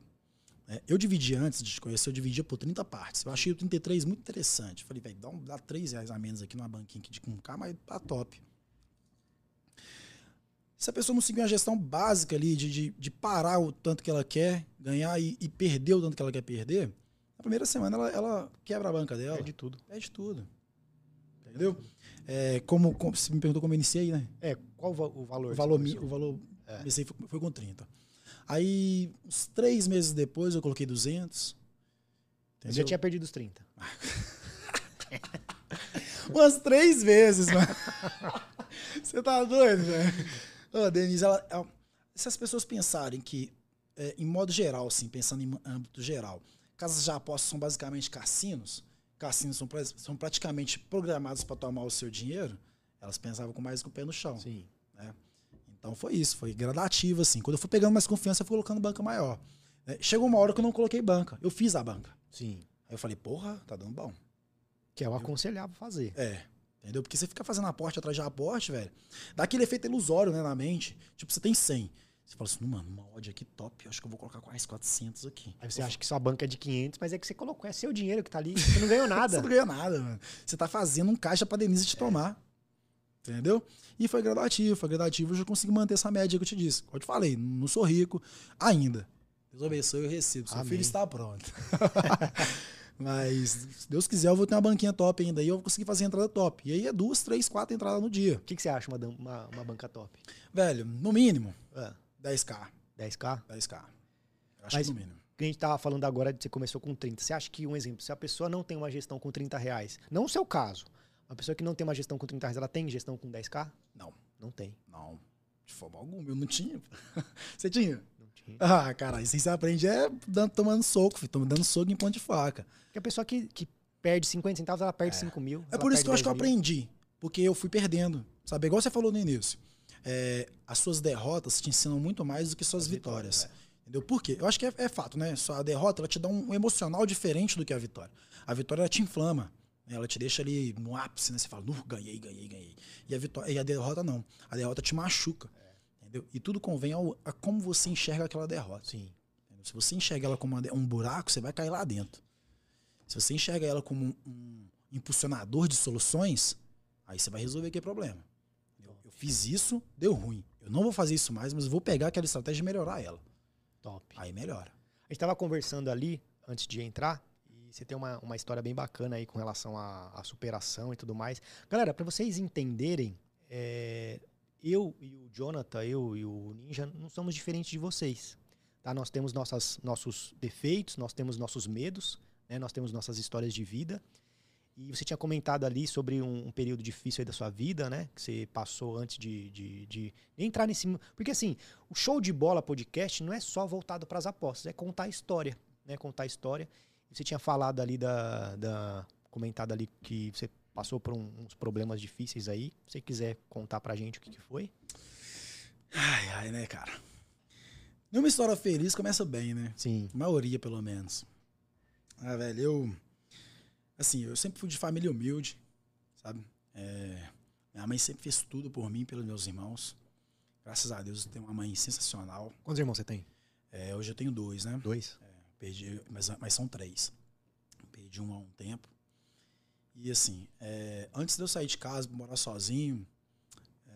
É, eu dividi antes de te conhecer, eu dividia por 30 partes. Eu achei o 33 muito interessante. Falei, velho, dá, um, dá 3 reais a menos aqui numa banquinha aqui de 1K, mas tá top. Se a pessoa não seguir uma gestão básica ali de, de, de parar o tanto que ela quer ganhar e, e, perder o tanto que ela quer perder, na primeira semana ela, ela quebra a banca dela. Perde tudo. Perde tudo. Entendeu? É, como, como, você me perguntou como eu iniciei, né? É, qual o valor? O valor, o valor é. comecei foi, foi com 30. Aí, uns três meses depois, eu coloquei 200. Entendeu? Já tinha perdido os 30. Umas três vezes, mano. Você tá doido, velho? Ô, Denise, ela, ela, se as pessoas pensarem que, é, em modo geral, assim, pensando em âmbito geral, casas de apostas são basicamente cassinos, cassinos são, são praticamente programados para tomar o seu dinheiro, elas pensavam com mais com o pé no chão. Sim. Né? Então foi isso, foi gradativo, assim. Quando eu fui pegando mais confiança, eu fui colocando banca maior. Né? Chegou uma hora que eu não coloquei banca, eu fiz a banca. Sim. Aí eu falei, porra, tá dando bom. Que é o aconselhável fazer. É. Entendeu? Porque você fica fazendo aporte atrás de aporte, velho, dá aquele efeito ilusório, né, na mente. Tipo, você tem 100. Você fala assim, mano, uma odd aqui top, eu acho que eu vou colocar quase 400 aqui. Aí você acha que sua banca é de 500, mas é que você colocou, é seu dinheiro que tá ali, você não ganhou nada. você não ganhou nada, mano. Você tá fazendo um caixa pra Denise te é. tomar. Entendeu? E foi gradativo, foi gradativo, eu já consegui manter essa média que eu te disse. Como eu te falei, não sou rico ainda. Deus abençoe, eu recebo. Seu Amém. filho está pronto. Mas, se Deus quiser, eu vou ter uma banquinha top ainda. E eu vou conseguir fazer entrada top. E aí é duas, três, quatro entradas no dia. O que, que você acha uma, uma, uma, banca top? Velho, no mínimo, é. 10k. 10k? 10k. Eu acho Mas, que no mínimo. Que a gente tava falando agora de você começou com 30. Você acha que, um exemplo, se a pessoa não tem uma gestão com 30 reais, não o seu caso, a pessoa que não tem uma gestão com 30 reais, ela tem gestão com 10k? Não. Não tem. Não. De forma alguma. Eu não tinha. você tinha? Uhum. Ah, cara, isso você aprende é dando, tomando soco, filho, dando soco em ponto de faca. Porque a pessoa que, que perde 50 centavos, ela perde é. 5 mil. É por isso que eu acho que eu aprendi. Porque eu fui perdendo. Sabe? Igual você falou no início. É, as suas derrotas te ensinam muito mais do que suas vitórias. vitórias é. Entendeu? Por quê? Eu acho que é, é, fato, né? Só a derrota ela te dá um, emocional diferente do que a vitória. A vitória ela te inflama. Né? Ela te deixa ali no ápice, né? Você fala, ganhei, ganhei, ganhei. E a, vitória, e a derrota não. A derrota te machuca. Entendeu? E tudo convém ao, a como você enxerga aquela derrota. Sim. Entendeu? Se você enxerga ela como um buraco, você vai cair lá dentro. Se você enxerga ela como um, um impulsionador de soluções, aí você vai resolver aquele problema. Fiz isso, deu ruim. Eu não vou fazer isso mais, mas vou pegar aquela estratégia e melhorar ela. Top. Aí melhora. A gente estava conversando ali, antes de entrar, e você tem uma, uma história bem bacana aí com relação à, à superação e tudo mais. Galera, para vocês entenderem, é, eu e o Jonathan, eu e o Ninja, não somos diferentes de vocês. Tá? Nós temos nossas, nossos defeitos, nós temos nossos medos, né? nós temos nossas histórias de vida. E você tinha comentado ali sobre um, um período difícil aí da sua vida, né? Que você passou antes de, de, de, entrar nesse. Porque assim, o show de bola podcast não é só voltado para as apostas, é contar a história. Né? Contar a história. E você tinha falado ali da. da comentado ali que você passou por um, uns problemas difíceis aí. Se você quiser contar pra gente o que, que foi. Ai, ai, né, cara? Nenhuma história feliz começa bem, né? Sim. A maioria, pelo menos. Ah, velho, eu. Assim, eu sempre fui de família humilde, sabe? É, minha mãe sempre fez tudo por mim, pelos meus irmãos. Graças a Deus eu tenho uma mãe sensacional. Quantos irmãos você tem? É, hoje eu tenho dois, né? Dois? É, perdi, mas, mas são três. Perdi um há um tempo. E assim, é, antes de eu sair de casa, morar sozinho,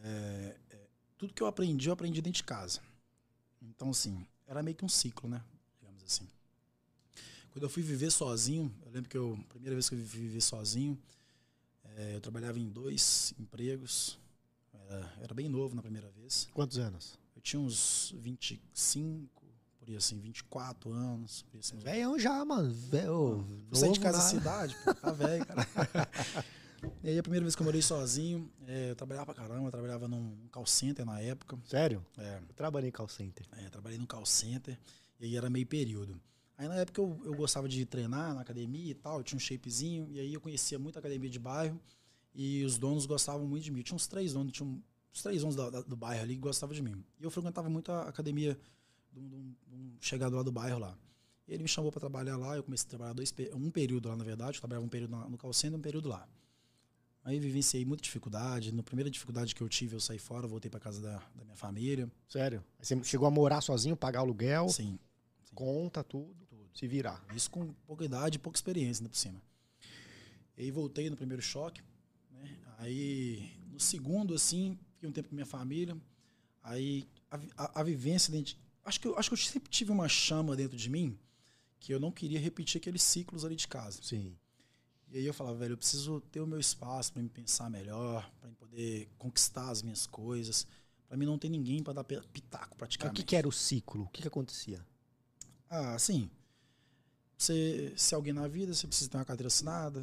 é, é, tudo que eu aprendi, eu aprendi dentro de casa. Então, assim, era meio que um ciclo, né? Digamos assim. Quando eu fui viver sozinho, eu lembro que eu, a primeira vez que eu fui viver sozinho, é, eu trabalhava em dois empregos. Era, era bem novo na primeira vez. Quantos anos? Eu tinha uns 25, por assim, 24 anos. Assim, Velhão já, mano. Velho. Você de casa da cidade, pô, tá velho, cara. e aí a primeira vez que eu morei sozinho, é, eu trabalhava pra caramba, eu trabalhava num call center na época. Sério? É. Eu trabalhei em call center. É, trabalhei no call center, e aí era meio período. Aí na época eu, eu gostava de treinar na academia e tal, tinha um shapezinho, e aí eu conhecia muito a academia de bairro, e os donos gostavam muito de mim. tinha uns três donos, tinha uns três donos da, do bairro ali que gostavam de mim. E eu frequentava muito a academia de um, chegado lá do bairro lá. E ele me chamou para trabalhar lá, eu comecei a trabalhar dois, um período lá, na verdade, eu trabalhava um período no call center e um período lá. Aí vivenciei muita dificuldade. Na primeira dificuldade que eu tive, eu saí fora, voltei para casa da, da, minha família. Sério? Você chegou a morar sozinho, pagar aluguel? Sim. sim. Conta, tudo, se virar. Isso com pouca idade e pouca experiência ainda por cima. E aí voltei no primeiro choque. Né? Aí no segundo, assim, fiquei um tempo com minha família. Aí a, a, a vivência dentro. Acho que, eu, acho que eu sempre tive uma chama dentro de mim que eu não queria repetir aqueles ciclos ali de casa. Sim. E aí eu falava, velho, eu preciso ter o meu espaço para me pensar melhor, para poder conquistar as minhas coisas. Para mim não ter ninguém para dar pitaco praticamente. O que, que, era o ciclo? O que, que acontecia? Ah, assim. Você ser alguém na vida, você precisa ter uma carteira assinada.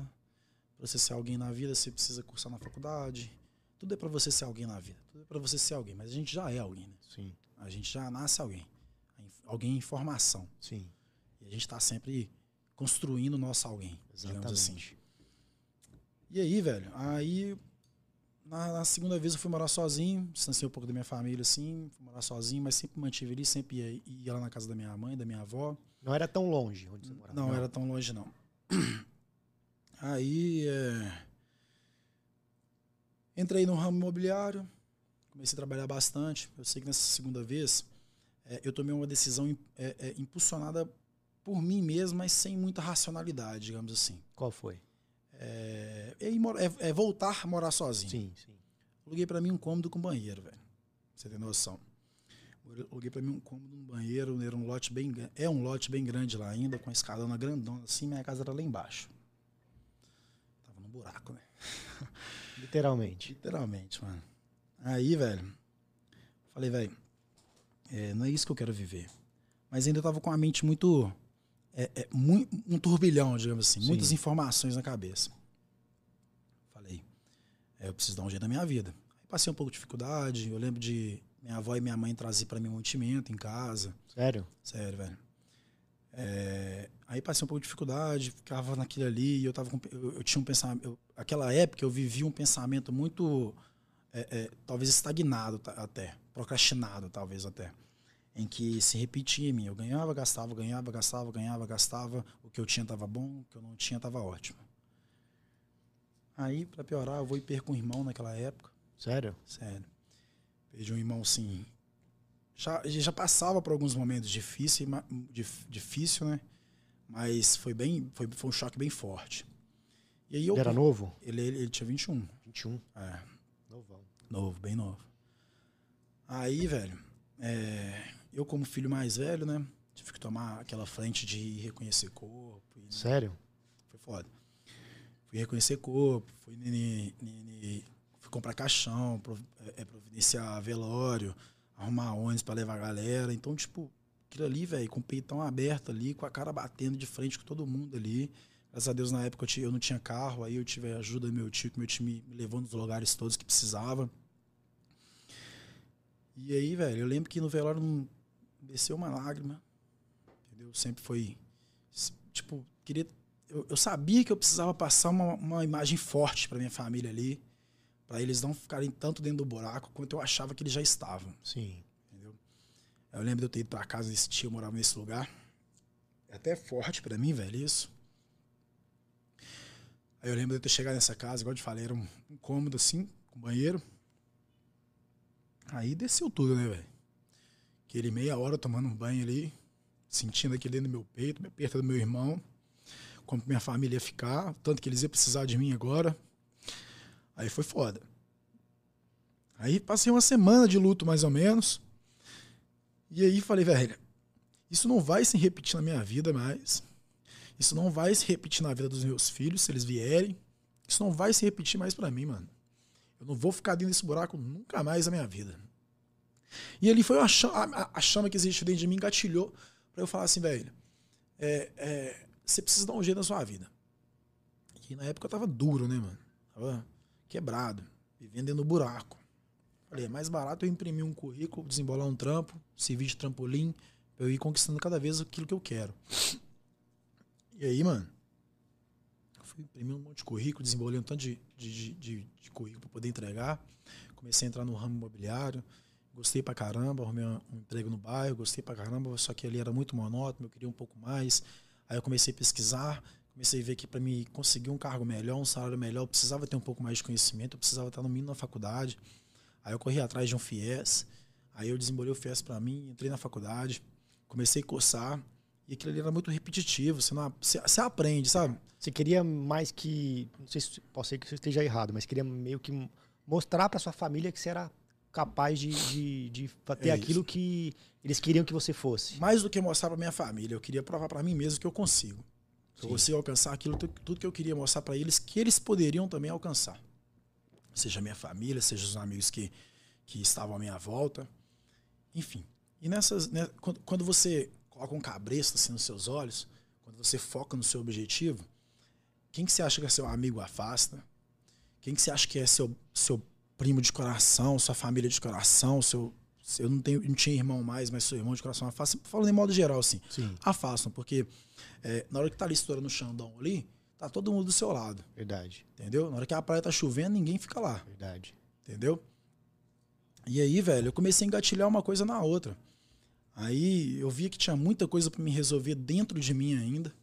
Para você ser alguém na vida, você precisa cursar na faculdade. Tudo é para você ser alguém na vida. Tudo é para você ser alguém. Mas a gente já é alguém, né? Sim. A gente já nasce alguém. Alguém em formação. Sim. E a gente está sempre construindo o nosso alguém. Exatamente. Assim. E aí, velho, aí na, na, segunda vez eu fui morar sozinho, distanciei um pouco da minha família, assim, fui morar sozinho, mas sempre mantive ali, sempre ia, ia lá na casa da minha mãe, da minha avó. Não era tão longe onde você morava? Não, não. era tão longe, não. Aí, é... entrei no ramo imobiliário, comecei a trabalhar bastante. Eu sei que nessa segunda vez é, eu tomei uma decisão é, é, impulsionada por mim mesmo, mas sem muita racionalidade, digamos assim. Qual foi? É, é, é, é voltar a morar sozinho. Sim, sim. Aluguei para mim um cômodo com banheiro, velho. Você tem noção. Aluguei para mim um cômodo, um banheiro, era um lote bem é um lote bem grande lá ainda, com a escadona grandona assim, minha casa era lá embaixo. Tava num buraco, né? Literalmente. Literalmente, mano. Aí, velho, falei, velho, é, não é isso que eu quero viver. Mas ainda tava com a mente muito é, é muito, um turbilhão, digamos assim, Sim. muitas informações na cabeça. Falei, é, eu preciso dar um jeito na minha vida. Aí passei um pouco de dificuldade, eu lembro de minha avó e minha mãe trazer para mim mantimento em casa. Sério? Sério, velho. É, aí passei um pouco de dificuldade, ficava naquilo ali, e eu tava com, eu, eu tinha um pensamento, eu, aquela época eu vivia um pensamento muito, é, é, talvez estagnado até, procrastinado talvez até em que se repetia em mim. Eu ganhava, gastava, ganhava, gastava, ganhava, gastava. O que eu tinha estava bom, o que eu não tinha estava ótimo. Aí, para piorar, eu vou e perco um irmão naquela época. Sério? Sério. Perdi um irmão, sim. Já, já passava por alguns momentos difíceis, difícil, né? Mas foi bem, foi, foi um choque bem forte. E aí eu, ele era novo? Ele, ele, ele tinha 21. 21? É. Novão. Novo, bem novo. Aí, velho, é, eu, como filho mais velho, né? Tive que tomar aquela frente de reconhecer corpo. E, né, Sério? Foi foda. Fui reconhecer corpo, fui, fui comprar caixão, é, é, providenciar velório, arrumar ônibus para levar a galera. Então, tipo, aquilo ali, velho, com o peitão aberto ali, com a cara batendo de frente com todo mundo ali. Graças a Deus, na época eu não tinha carro, aí eu tive a ajuda do meu tio, que meu tio me levou nos lugares todos que precisava. E aí, velho, eu lembro que no velório não desceu uma lágrima. Entendeu? Sempre foi. Tipo, queria. Eu, eu sabia que eu precisava passar uma, uma imagem forte para minha família ali. Para eles não ficarem tanto dentro do buraco quanto eu achava que eles já estavam. Sim. Entendeu? Eu lembro de eu ter ido pra casa desse tio, eu morava nesse lugar. É até forte para mim, velho, isso. Aí eu lembro de eu ter chegado nessa casa, igual eu te falei, era um, um cômodo assim, com banheiro. Aí desceu tudo, né, velho? Aquele meia hora tomando um banho ali, sentindo aquele dentro do meu peito, me perto do meu irmão, como minha família ia ficar, tanto que eles iam precisar de mim agora. Aí foi foda. Aí passei uma semana de luto, mais ou menos. E aí falei, velho, isso não vai se repetir na minha vida mais. Isso não vai se repetir na vida dos meus filhos, se eles vierem. Isso não vai se repetir mais para mim, mano. Eu não vou ficar dentro desse buraco nunca mais na minha vida. E ali foi a chama, a chama que existe dentro de mim, engatilhou para eu falar assim, velho, é, é, você precisa dar um jeito na sua vida. E na época eu tava duro, né, mano? Tava quebrado, vivendo do buraco. Falei, é mais barato eu imprimir um currículo, desembolar um trampo, servir de trampolim, eu ir conquistando cada vez aquilo que eu quero. E aí, mano, fui imprimir um monte de currículo, desembolei um tanto de, de, de, de currículo para poder entregar. Comecei a entrar no ramo imobiliário, Gostei pra caramba, arrumei um emprego no bairro, gostei pra caramba, só que ali era muito monótono, eu queria um pouco mais. Aí eu comecei a pesquisar, comecei a ver que para me conseguir um cargo melhor, um salário melhor, eu precisava ter um pouco mais de conhecimento, eu precisava estar no mínimo na faculdade. Aí eu corri atrás de um FIES, aí eu desembolei o FIES para mim, entrei na faculdade, comecei a cursar, e aquilo ali era muito repetitivo, você, não, você, você aprende, sabe? Você queria mais que, não sei se pode ser que você esteja errado, mas queria meio que mostrar para sua família que você era capaz de, de, de ter é aquilo que eles queriam que você fosse. Mais do que mostrar para minha família, eu queria provar para mim mesmo que eu consigo. Eu consigo alcançar aquilo tudo que eu queria mostrar para eles que eles poderiam também alcançar. Seja minha família, seja os amigos que, que estavam à minha volta. Enfim. E nessas. Né, quando, quando você coloca um cabresto assim nos seus olhos, quando você foca no seu objetivo, quem que você acha que é seu amigo afasta? Quem que você acha que é seu, seu primo de coração, sua família de coração, seu. Eu não, tenho, não tinha irmão mais, mas sou irmão de coração afasta. Falando em modo geral, assim. Sim. Afastam, porque é, na hora que tá ali estourando o Xandão ali, tá todo mundo do seu lado. Verdade. Entendeu? Na hora que a praia tá chovendo, ninguém fica lá. Verdade. Entendeu? E aí, velho, eu comecei a engatilhar uma coisa na outra. Aí eu via que tinha muita coisa para me resolver dentro de mim ainda.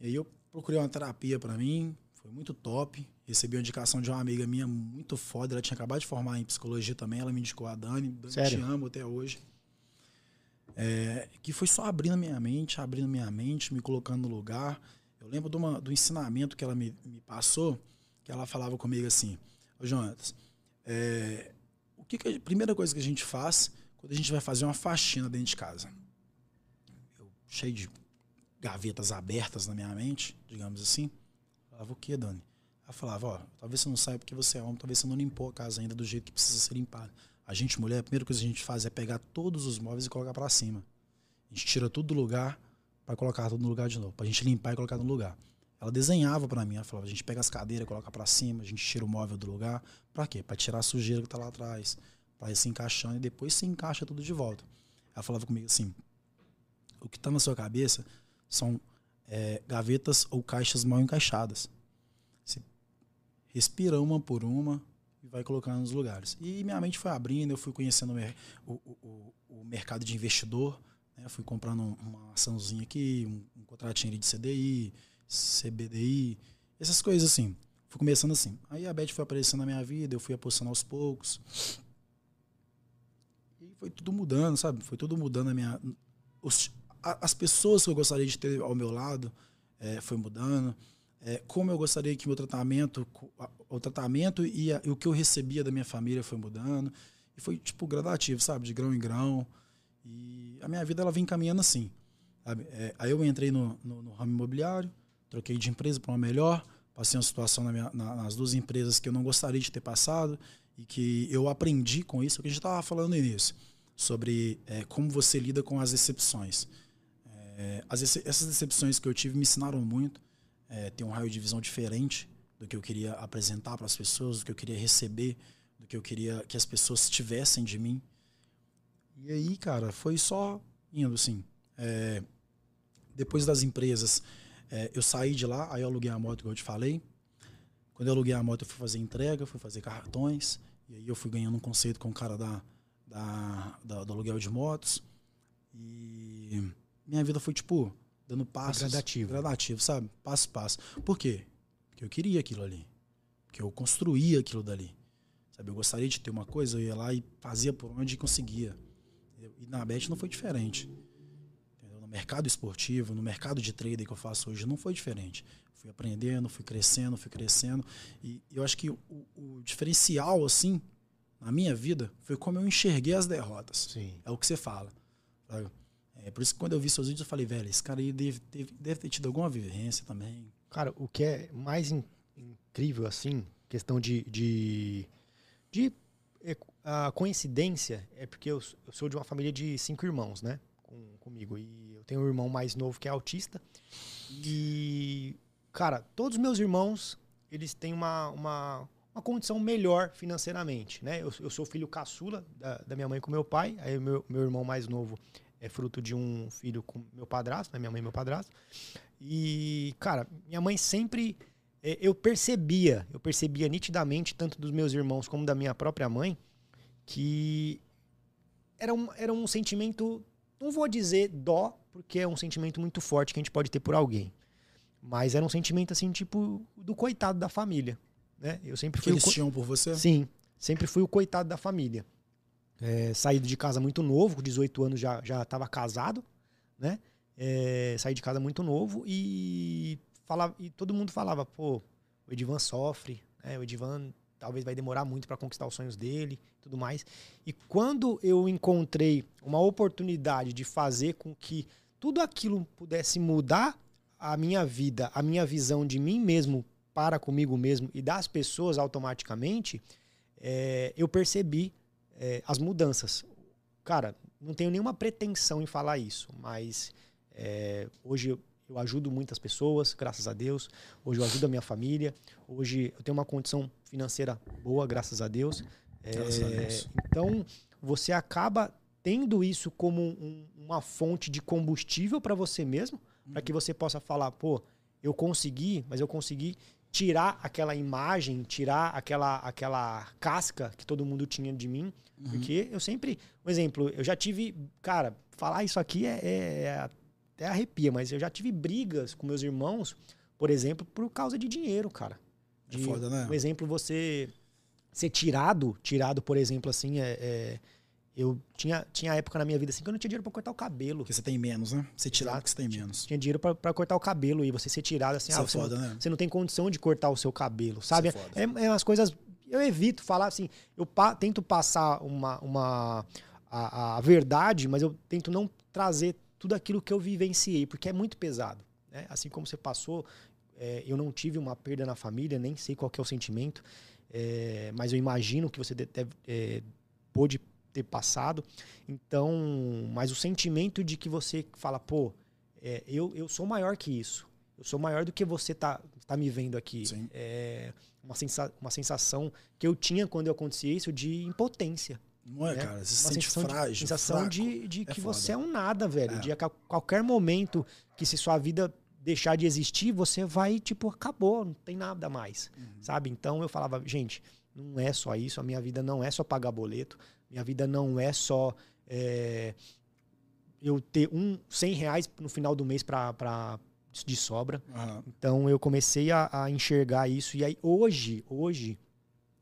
E aí eu procurei uma terapia para mim, foi muito top. Recebi uma indicação de uma amiga minha muito foda, ela tinha acabado de formar em psicologia também, ela me indicou a Dani, Dani Sério? te amo até hoje. É, que foi só abrindo minha mente, abrindo minha mente, me colocando no lugar. Eu lembro de uma, do ensinamento que ela me, me, passou, que ela falava comigo assim, ô Jonatas, é, o que, que a primeira coisa que a gente faz quando a gente vai fazer uma faxina dentro de casa? Eu, cheio de gavetas abertas na minha mente, digamos assim. Falava, o que, Dani? Ela falava, ó, talvez você não saiba porque você é homem, talvez você não limpou a casa ainda do jeito que precisa ser limpada. A gente, mulher, a primeira coisa que a gente faz é pegar todos os móveis e colocar para cima. A gente tira tudo do lugar para colocar tudo no lugar de novo, pra gente limpar e colocar no lugar. Ela desenhava para mim, ela falava, a gente pega as cadeiras, coloca para cima, a gente tira o móvel do lugar. Para quê? Para tirar a sujeira que tá lá atrás, para ir se encaixando e depois se encaixa tudo de volta. Ela falava comigo assim: o que tá na sua cabeça são é, gavetas ou caixas mal encaixadas. Respira uma por uma, e vai colocando nos lugares. E minha mente foi abrindo, eu fui conhecendo o, o, o mercado de investidor, né? fui comprando uma açãozinha aqui, um, um contratinho de CDI, CBDI, essas coisas assim. Fui começando assim. Aí a Beth foi aparecendo na minha vida, eu fui apostando aos poucos. E foi tudo mudando, sabe? Foi tudo mudando a minha. Os, as pessoas que eu gostaria de ter ao meu lado é, foi mudando é, como eu gostaria que meu tratamento, o tratamento e, a, e, o que eu recebia da minha família foi mudando. E foi, tipo, gradativo, sabe? De grão em grão. E a minha vida, ela vem caminhando assim. É, aí eu entrei no, no, no, ramo imobiliário, troquei de empresa para uma melhor, passei uma situação na minha, na, nas duas empresas que eu não gostaria de ter passado e que eu aprendi com isso, o que a gente estava falando no início, sobre é, como você lida com as decepções. É, as, essas decepções que eu tive me ensinaram muito é, ter um raio de visão diferente do que eu queria apresentar para as pessoas, do que eu queria receber, do que eu queria que as pessoas tivessem de mim. E aí, cara, foi só indo assim. É, depois das empresas, é, eu saí de lá, aí eu aluguei a moto, como eu te falei. Quando eu aluguei a moto, eu fui fazer entrega, fui fazer cartões. E aí eu fui ganhando um conceito com o cara da, da, da do aluguel de motos. E minha vida foi tipo dando passos. Gradativo. Gradativo, sabe? Passo a passo. Por quê? Porque eu queria aquilo ali. Porque eu construía aquilo dali. Sabe? Eu gostaria de ter uma coisa, eu ia lá e fazia por onde conseguia. E na Bet não foi diferente. Entendeu? No mercado esportivo, no mercado de trader que eu faço hoje, não foi diferente. Fui aprendendo, fui crescendo, fui crescendo. E eu acho que o, o diferencial, assim, na minha vida, foi como eu enxerguei as derrotas. Sim. É o que você fala. Sabe? É por isso que quando eu vi seus vídeos, eu falei, velho, esse cara aí deve, deve, deve ter tido alguma vivência também. Cara, o que é mais in, incrível, assim, questão de. de, de é, a coincidência é porque eu, eu, sou de uma família de cinco irmãos, né? Com, comigo. E eu tenho um irmão mais novo que é autista. E, cara, todos os meus irmãos, eles têm uma, uma, uma condição melhor financeiramente, né? Eu, eu sou filho caçula da, da minha mãe com meu pai. Aí meu, meu irmão mais novo é fruto de um filho com meu padrasto, né? minha mãe e meu padrasto. E, cara, minha mãe sempre. É, eu percebia, eu percebia nitidamente, tanto dos meus irmãos como da minha própria mãe, que era um, era um sentimento, não vou dizer dó, porque é um sentimento muito forte que a gente pode ter por alguém. Mas era um sentimento assim, tipo, do coitado da família. Né? Eu sempre fui. Que eles tinham por você? Sim, sempre fui o coitado da família. É, saído de casa muito novo, com 18 anos já estava casado, né? É, saí de casa muito novo e falava e todo mundo falava, pô, o Edivan sofre, né? O Edivan talvez vai demorar muito para conquistar os sonhos dele, tudo mais. E quando eu encontrei uma oportunidade de fazer com que tudo aquilo pudesse mudar a minha vida, a minha visão de mim mesmo para comigo mesmo e das pessoas automaticamente, é, eu percebi é, as mudanças. Cara, não tenho nenhuma pretensão em falar isso, mas é, hoje eu, eu ajudo muitas pessoas, graças a Deus. Hoje eu ajudo a minha família. Hoje eu tenho uma condição financeira boa, graças a Deus. É, graças a Deus. Então, você acaba tendo isso como um, uma fonte de combustível para você mesmo, uhum. para que você possa falar, pô, eu consegui, mas eu consegui tirar aquela imagem, tirar aquela, aquela casca que todo mundo tinha de mim. Uhum. Porque eu sempre. Um exemplo, eu já tive. Cara, falar isso aqui é, é, é, até arrepia, mas eu já tive brigas com meus irmãos, por exemplo, por causa de dinheiro, cara. De, é foda, né? Um exemplo, você ser tirado, tirado, por exemplo, assim, é, é eu tinha, tinha época na minha vida assim que eu não tinha dinheiro para cortar o cabelo. Porque você tem menos, né? Você tirado porque você tem menos. Tinha dinheiro para cortar o cabelo e você ser tirado assim, Isso ah, é você, foda, não, né? você não tem condição de cortar o seu cabelo, sabe? Isso é, é, é umas coisas. Eu evito falar assim, eu pa, tento passar uma, uma a, a, verdade, mas eu tento não trazer tudo aquilo que eu vivenciei, porque é muito pesado. Né? Assim como você passou, é, eu não tive uma perda na família, nem sei qual é o sentimento, é, mas eu imagino que você deve, é, pôde ter passado. Então, mas o sentimento de que você fala, pô, é, eu, eu sou maior que isso. Eu sou maior do que você tá, tá me vendo aqui. Sim. É uma, sensa uma sensação que eu tinha quando acontecia isso de impotência. Não é, né? cara? Você uma se sente sensação frágil. De, sensação fraco. de, de É que foda. você é um nada, velho. É. De a qualquer momento que se sua vida deixar de existir, você vai, tipo, acabou, não tem nada mais. Uhum. Sabe? Então eu falava, gente, não é só isso, a minha vida não é só pagar boleto, minha vida não é só é, eu ter um 100 reais no final do mês pra, de sobra. Aham. Então eu comecei a, a enxergar isso. E aí hoje, hoje,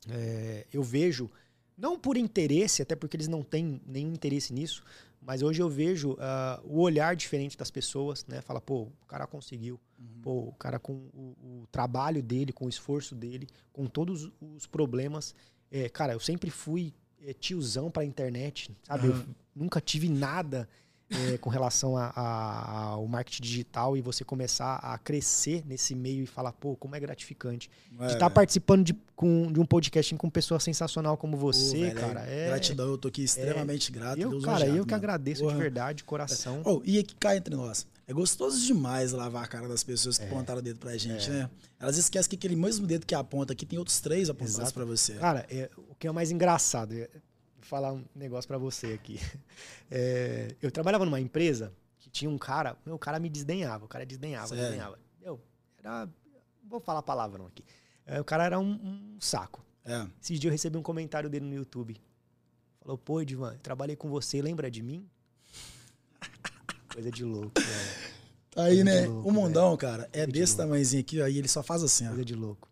é, eu vejo, não por interesse, até porque eles não têm nenhum interesse nisso, mas hoje eu vejo ah, o olhar diferente das pessoas, né? Fala, pô, o cara conseguiu. Uhum. Pô, o cara com o, o trabalho dele, com o esforço dele, com todos os problemas. É, cara, eu sempre fui tiozão pra internet, sabe? Eu Aham. nunca tive nada é, com relação ao marketing digital e você começar a crescer nesse meio e falar, pô, como é gratificante. É, de estar participando de, com, de um podcast com pessoa sensacional como pô, você, velho, cara. É, Gratidão, eu tô aqui extremamente grato. eu, Deus cara, eu que mano. agradeço Porra. de verdade, de coração. Oh, e aqui cá entre nós. É gostoso demais lavar a cara das pessoas que É. apontaram o dedo pra gente, né? Elas esquecem que aquele mesmo dedo que aponta aqui tem outros três apontados pra você. Cara, é, o que é mais engraçado, é, vou falar um negócio pra você aqui. É, eu trabalhava numa empresa que tinha um cara, meu, o cara me desdenhava, o cara desdenhava, Sério? desdenhava. Eu, era, vou falar palavrão aqui. É, o cara era um, um saco. É. Esses dias eu recebi um comentário dele no YouTube. Falou, pô, Edivan, eu trabalhei com você, lembra de mim? Coisa de louco, velho. Tá aí, Coisa de né? louco, o mundão, cara, é Coisa de desse louco. tamanhozinho aqui, ó, e ele só faz assim, ó. Coisa de louco.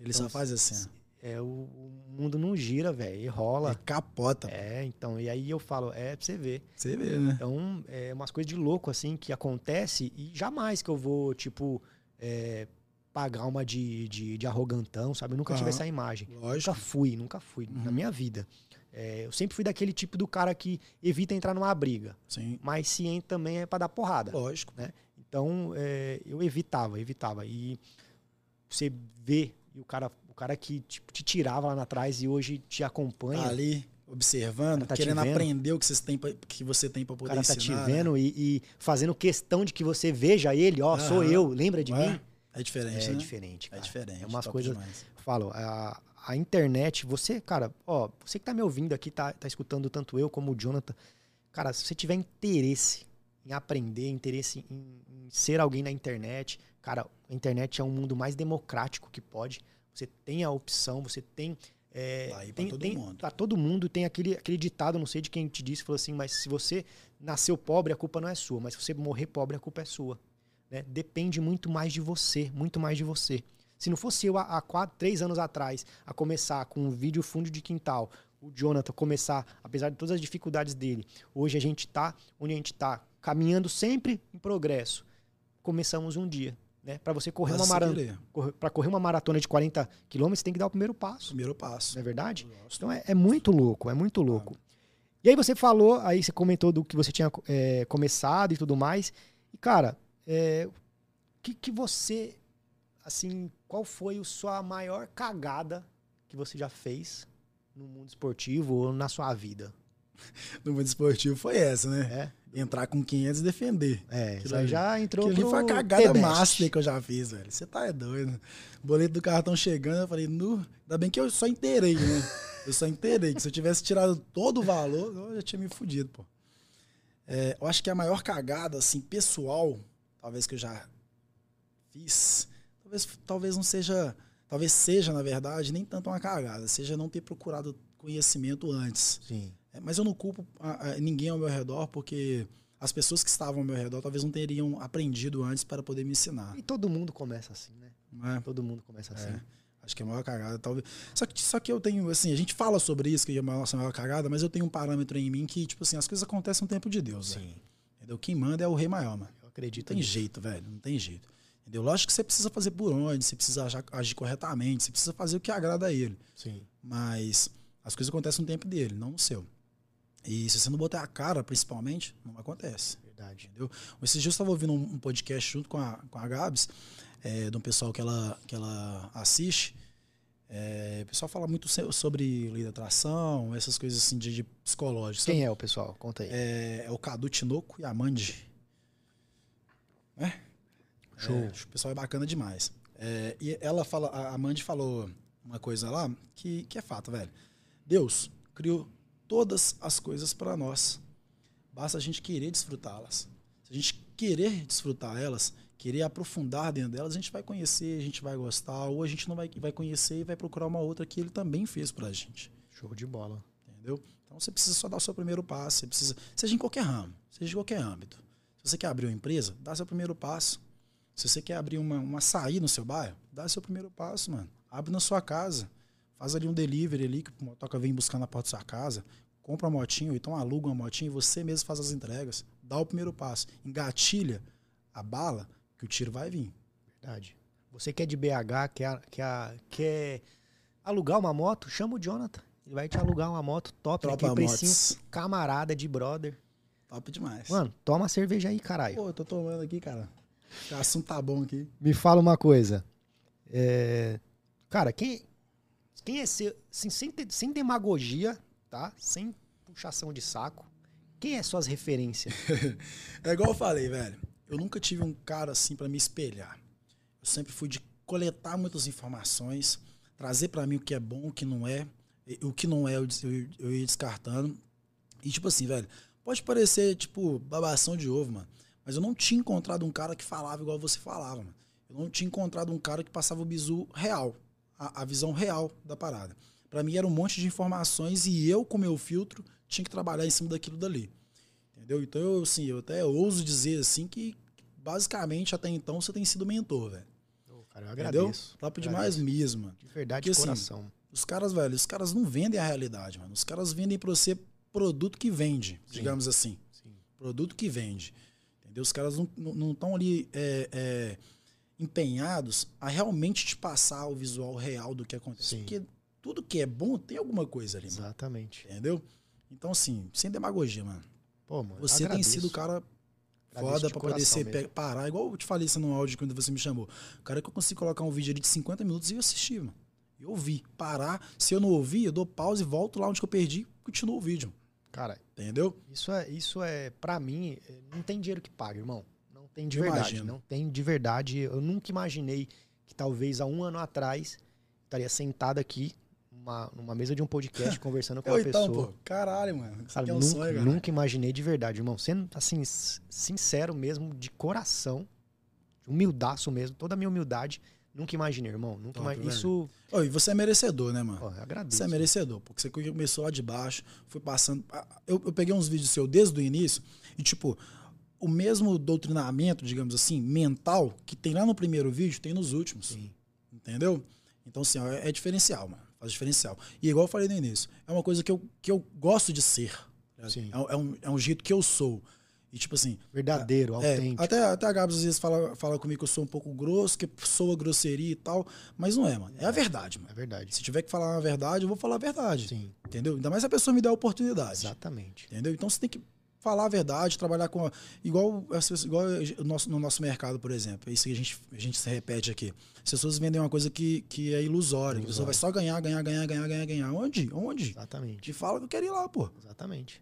Ele só Então, faz assim. É, o, o mundo não gira, velho, e rola. É capota. É, então, e aí eu falo, é pra você ver. Você vê, né? Então, é umas coisas de louco, assim, que acontece e jamais que eu vou, tipo, é, pagar uma de, de, de arrogantão, sabe? Eu nunca tive Aham. essa imagem. Lógico. Nunca fui, nunca fui, na Uhum. minha vida. É, eu sempre fui daquele tipo do cara que evita entrar numa briga, Sim. mas se entra também é pra dar porrada. Lógico. Então, é, eu evitava, evitava. E você vê e o cara, o cara que tipo, te tirava lá atrás e hoje te acompanha. Tá ali, observando, Tá te querendo aprender o que, vocês têm pra, que você tem pra O poder cara tá ensinar. te vendo e, e fazendo questão de que você veja ele, ó, sou Aham. eu, lembra de Ué, mim? É diferente, É né? diferente, É cara. diferente. É umas coisas. demais. Falo, a, a internet, você, cara, ó, você que tá me ouvindo aqui, tá, tá escutando tanto eu como o Jonathan. Cara, se você tiver interesse em aprender, interesse em, em ser alguém na internet, cara, a internet é um mundo mais democrático que pode. Você tem a opção, você tem É, Tá aí pra tem, todo tem, mundo. Pra todo mundo tem aquele, aquele ditado, não sei de quem te disse, falou assim, mas se você nasceu pobre, a culpa não é sua, mas se você morrer pobre, a culpa é sua. né? Depende muito mais de você, muito mais de você. Se não fosse eu há, quatro, três anos atrás a começar com um vídeo fundo de quintal, o Jonathan começar, apesar de todas as dificuldades dele, hoje a gente tá onde a gente tá, caminhando sempre em progresso. Começamos um dia, né? Para você correr uma maratona, para correr uma maratona de 40 quilômetros, você tem que dar o primeiro passo, Primeiro passo. não é verdade? Gosto. Então é, é muito louco, é muito louco. E aí você falou, aí você comentou do que você tinha é, começado e tudo mais. E, cara, é, o que, que você, assim, qual foi a sua maior cagada que você já fez no mundo esportivo ou na sua vida? No mundo esportivo foi essa, né? É, Entrar com 500 e defender. é isso aí já entrou pro foi a cagada master que eu já fiz, velho. Você tá é doido. Boleto do cartão chegando, eu falei, nu, ainda bem que eu só inteirei, né? Eu só inteirei, que se eu tivesse tirado todo o valor, eu já tinha me fudido, pô. É, eu acho que a maior cagada, assim, pessoal, talvez que eu já fiz, talvez, talvez não seja, talvez seja, na verdade, nem tanto uma cagada, seja não ter procurado conhecimento antes. Sim. É, Mas eu não culpo a- a ninguém ao meu redor, porque as pessoas que estavam ao meu redor talvez não teriam aprendido antes para poder me ensinar. E todo mundo começa assim, né? Não é? Todo mundo começa assim. É. Acho que é a maior cagada, talvez. Só que, só que eu tenho, assim, a gente fala sobre isso, que é a nossa maior cagada, mas eu tenho um parâmetro em mim que, tipo assim, as coisas acontecem no tempo de Deus. Sim. Entendeu? Quem manda é o rei maior, mano. Eu Não acredito tem nisso. jeito, velho. Não tem jeito. Entendeu? Lógico que você precisa fazer por onde, você precisa agir, corretamente, você precisa fazer o que agrada a ele. Sim. Mas as coisas acontecem no tempo dele, não no seu. E se você não botar a cara, principalmente, não acontece. Verdade. Entendeu? Esses dias eu estava ouvindo um, podcast junto com a, com a Gabs, é, de um pessoal que ela, que ela assiste. É, o pessoal fala muito sobre lei da atração, essas coisas assim de, de psicológicas. Quem é o pessoal? Conta aí. É, é o Cadu Tinoco e a Mandy. Né? Show. É, o pessoal é bacana demais. É, e ela fala, a Mandy falou uma coisa lá que, que é fato, velho. Deus criou todas as coisas para nós. Basta a gente querer desfrutá-las. Se a gente querer desfrutar elas, querer aprofundar dentro delas, a gente vai conhecer, a gente vai gostar, ou a gente não vai, vai conhecer e vai procurar uma outra que ele também fez pra gente. Show de bola. Entendeu? Então você precisa só dar o seu primeiro passo. Você precisa, seja em qualquer ramo, seja em qualquer âmbito. Se você quer abrir uma empresa, dá seu primeiro passo. Se você quer abrir uma, uma açaí no seu bairro, dá seu primeiro passo, mano. Abre na sua casa. Faz ali um delivery ali, que o motoca vem buscar na porta da sua casa. Compra uma motinha, ou então aluga uma motinha e você mesmo faz as entregas. Dá o primeiro passo. Engatilha a bala, que o tiro vai vir. Verdade. Você que é de BH, quer, quer, quer alugar uma moto, chama o Jonathan. Ele vai te alugar uma moto top, Tropa naquele precinho Motos. camarada de brother. Top demais. Mano, toma cerveja aí, caralho. Pô, eu tô tomando aqui, cara. O assunto tá bom aqui. Me fala uma coisa. É, Cara, quem, quem é ser, assim, sem, sem demagogia, tá? Sem puxação de saco. Quem é suas referências? É igual eu falei, velho. Eu nunca tive um cara assim pra me espelhar. Eu sempre fui de coletar muitas informações, trazer pra mim o que é bom, o que não é. O que não é, eu, eu, eu ia descartando. E tipo assim, velho, pode parecer, tipo, babação de ovo, mano. Mas eu não tinha encontrado um cara que falava igual você falava, mano. Eu não tinha encontrado um cara que passava o bizu real, a, a visão real da parada. Pra mim era um monte de informações e eu, com meu filtro, tinha que trabalhar em cima daquilo dali. Entendeu? Então, eu, assim, eu até ouso dizer assim que basicamente até então você tem sido mentor, velho. Cara, eu Entendeu? agradeço. Top demais Agradeço. mesmo. De verdade, Porque, de assim, coração. Os caras, velho, os caras não vendem a realidade, mano. Os caras vendem pra você produto que vende, Sim. digamos assim. Sim. Produto que vende. Entendeu? Os caras não estão ali é, é, empenhados a realmente te passar o visual real do que acontece. Sim. Porque tudo que é bom tem alguma coisa ali, mano. Exatamente. Entendeu? Então, assim, sem demagogia, mano. Pô, mano, Você tem agradeço. sido o cara foda pra poder ser, mesmo. parar. Igual eu te falei isso no áudio quando você me chamou. O cara que eu consigo colocar um vídeo ali de 50 minutos e eu assistir, mano. Eu ouvi. Parar. Se eu não ouvir, eu dou pausa e volto lá onde eu perdi e continuo o vídeo. Cara, Entendeu? isso é, isso é para mim, não tem dinheiro que pague, irmão. Não tem de Eu verdade. imagino. Não tem de verdade. Eu nunca imaginei que talvez há um ano atrás estaria sentado aqui numa, numa mesa de um podcast conversando com uma então, pessoa. pô, caralho, mano. Cara, é um nunca, sonho, cara. nunca imaginei de verdade, irmão. Sendo assim, sincero mesmo, de coração, de humildaço mesmo, toda a minha humildade, Nunca imaginei, irmão. Nunca Top. Isso, Ô, e você é merecedor, né, mano? eu agradeço. Você é merecedor, porque você começou lá de baixo, foi passando. Eu, eu peguei uns vídeos seu desde o início e, tipo, o mesmo doutrinamento, digamos assim, mental, que tem lá no primeiro vídeo, tem nos últimos. Sim. Entendeu? Então, assim, ó, é, é diferencial, mano. Faz diferencial. E igual eu falei no início, é uma coisa que eu, que eu gosto de ser. Sim. É, um- é um, é um jeito que eu sou. E, tipo assim, Verdadeiro, é, autêntico. até, até a Gabs às vezes fala, fala comigo que eu sou um pouco grosso, que soa grosseria e tal, mas não é, mano. É a verdade, mano. É verdade. Se tiver que falar a verdade, eu vou falar a verdade. Sim, Entendeu? Ainda mais se a pessoa me der a oportunidade. exatamente. Entendeu? Então você tem que falar a verdade, trabalhar com. a- Igual, as pessoas- igual o nosso, no nosso mercado, por exemplo. É isso que a gente, a gente se repete aqui. As pessoas vendem uma coisa que, que é ilusória. A pessoa vai só ganhar, ganhar, ganhar, ganhar, ganhar, ganhar. Onde? Onde? Exatamente. Te fala que eu quero ir lá, pô. Exatamente.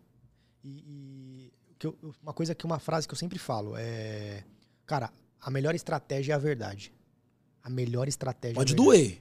E, e que eu- uma coisa que uma frase que eu sempre falo é, cara, a melhor estratégia é a verdade. A melhor estratégia. Pode é a verdade. doer.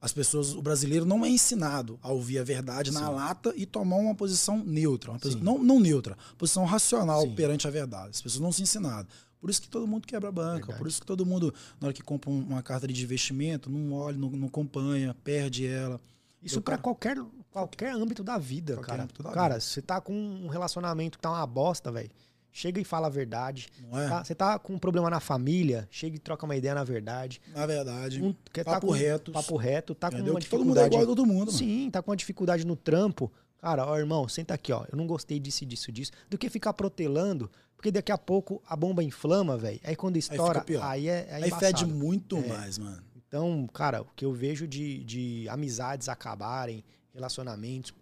As pessoas, o brasileiro não é ensinado a ouvir a verdade na Sim. lata e tomar uma posição neutra. Uma posição, não, não neutra, posição racional Sim. perante a verdade. As pessoas não se ensinaram. Por isso que todo mundo quebra a banca. Verdade. Por isso que todo mundo, na hora que compra um- uma carta de investimento, não olha, não, não acompanha, perde ela. Isso cara- qualquer, qualquer âmbito da vida, Qualquer cara. da cara, você tá com um relacionamento que tá uma bosta, velho. Chega e fala a verdade. Não é? Tá- Você tá com um problema na família, chega e troca uma ideia na verdade. Na verdade. Um, quer tá papo com, reto. Papo reto, tá com entendeu? uma Que todo mundo é dificuldade. igual a todo mundo, mano. Sim, tá com uma dificuldade no trampo. Cara, ó, irmão, senta aqui, ó. Eu não gostei disso, disso, disso. Do que ficar protelando, porque daqui a pouco a bomba inflama, velho. Aí quando estoura, pior. aí, é, é Aí fede muito É. mais, mano. Então, cara, o que eu vejo de, de amizades acabarem, relacionamentos,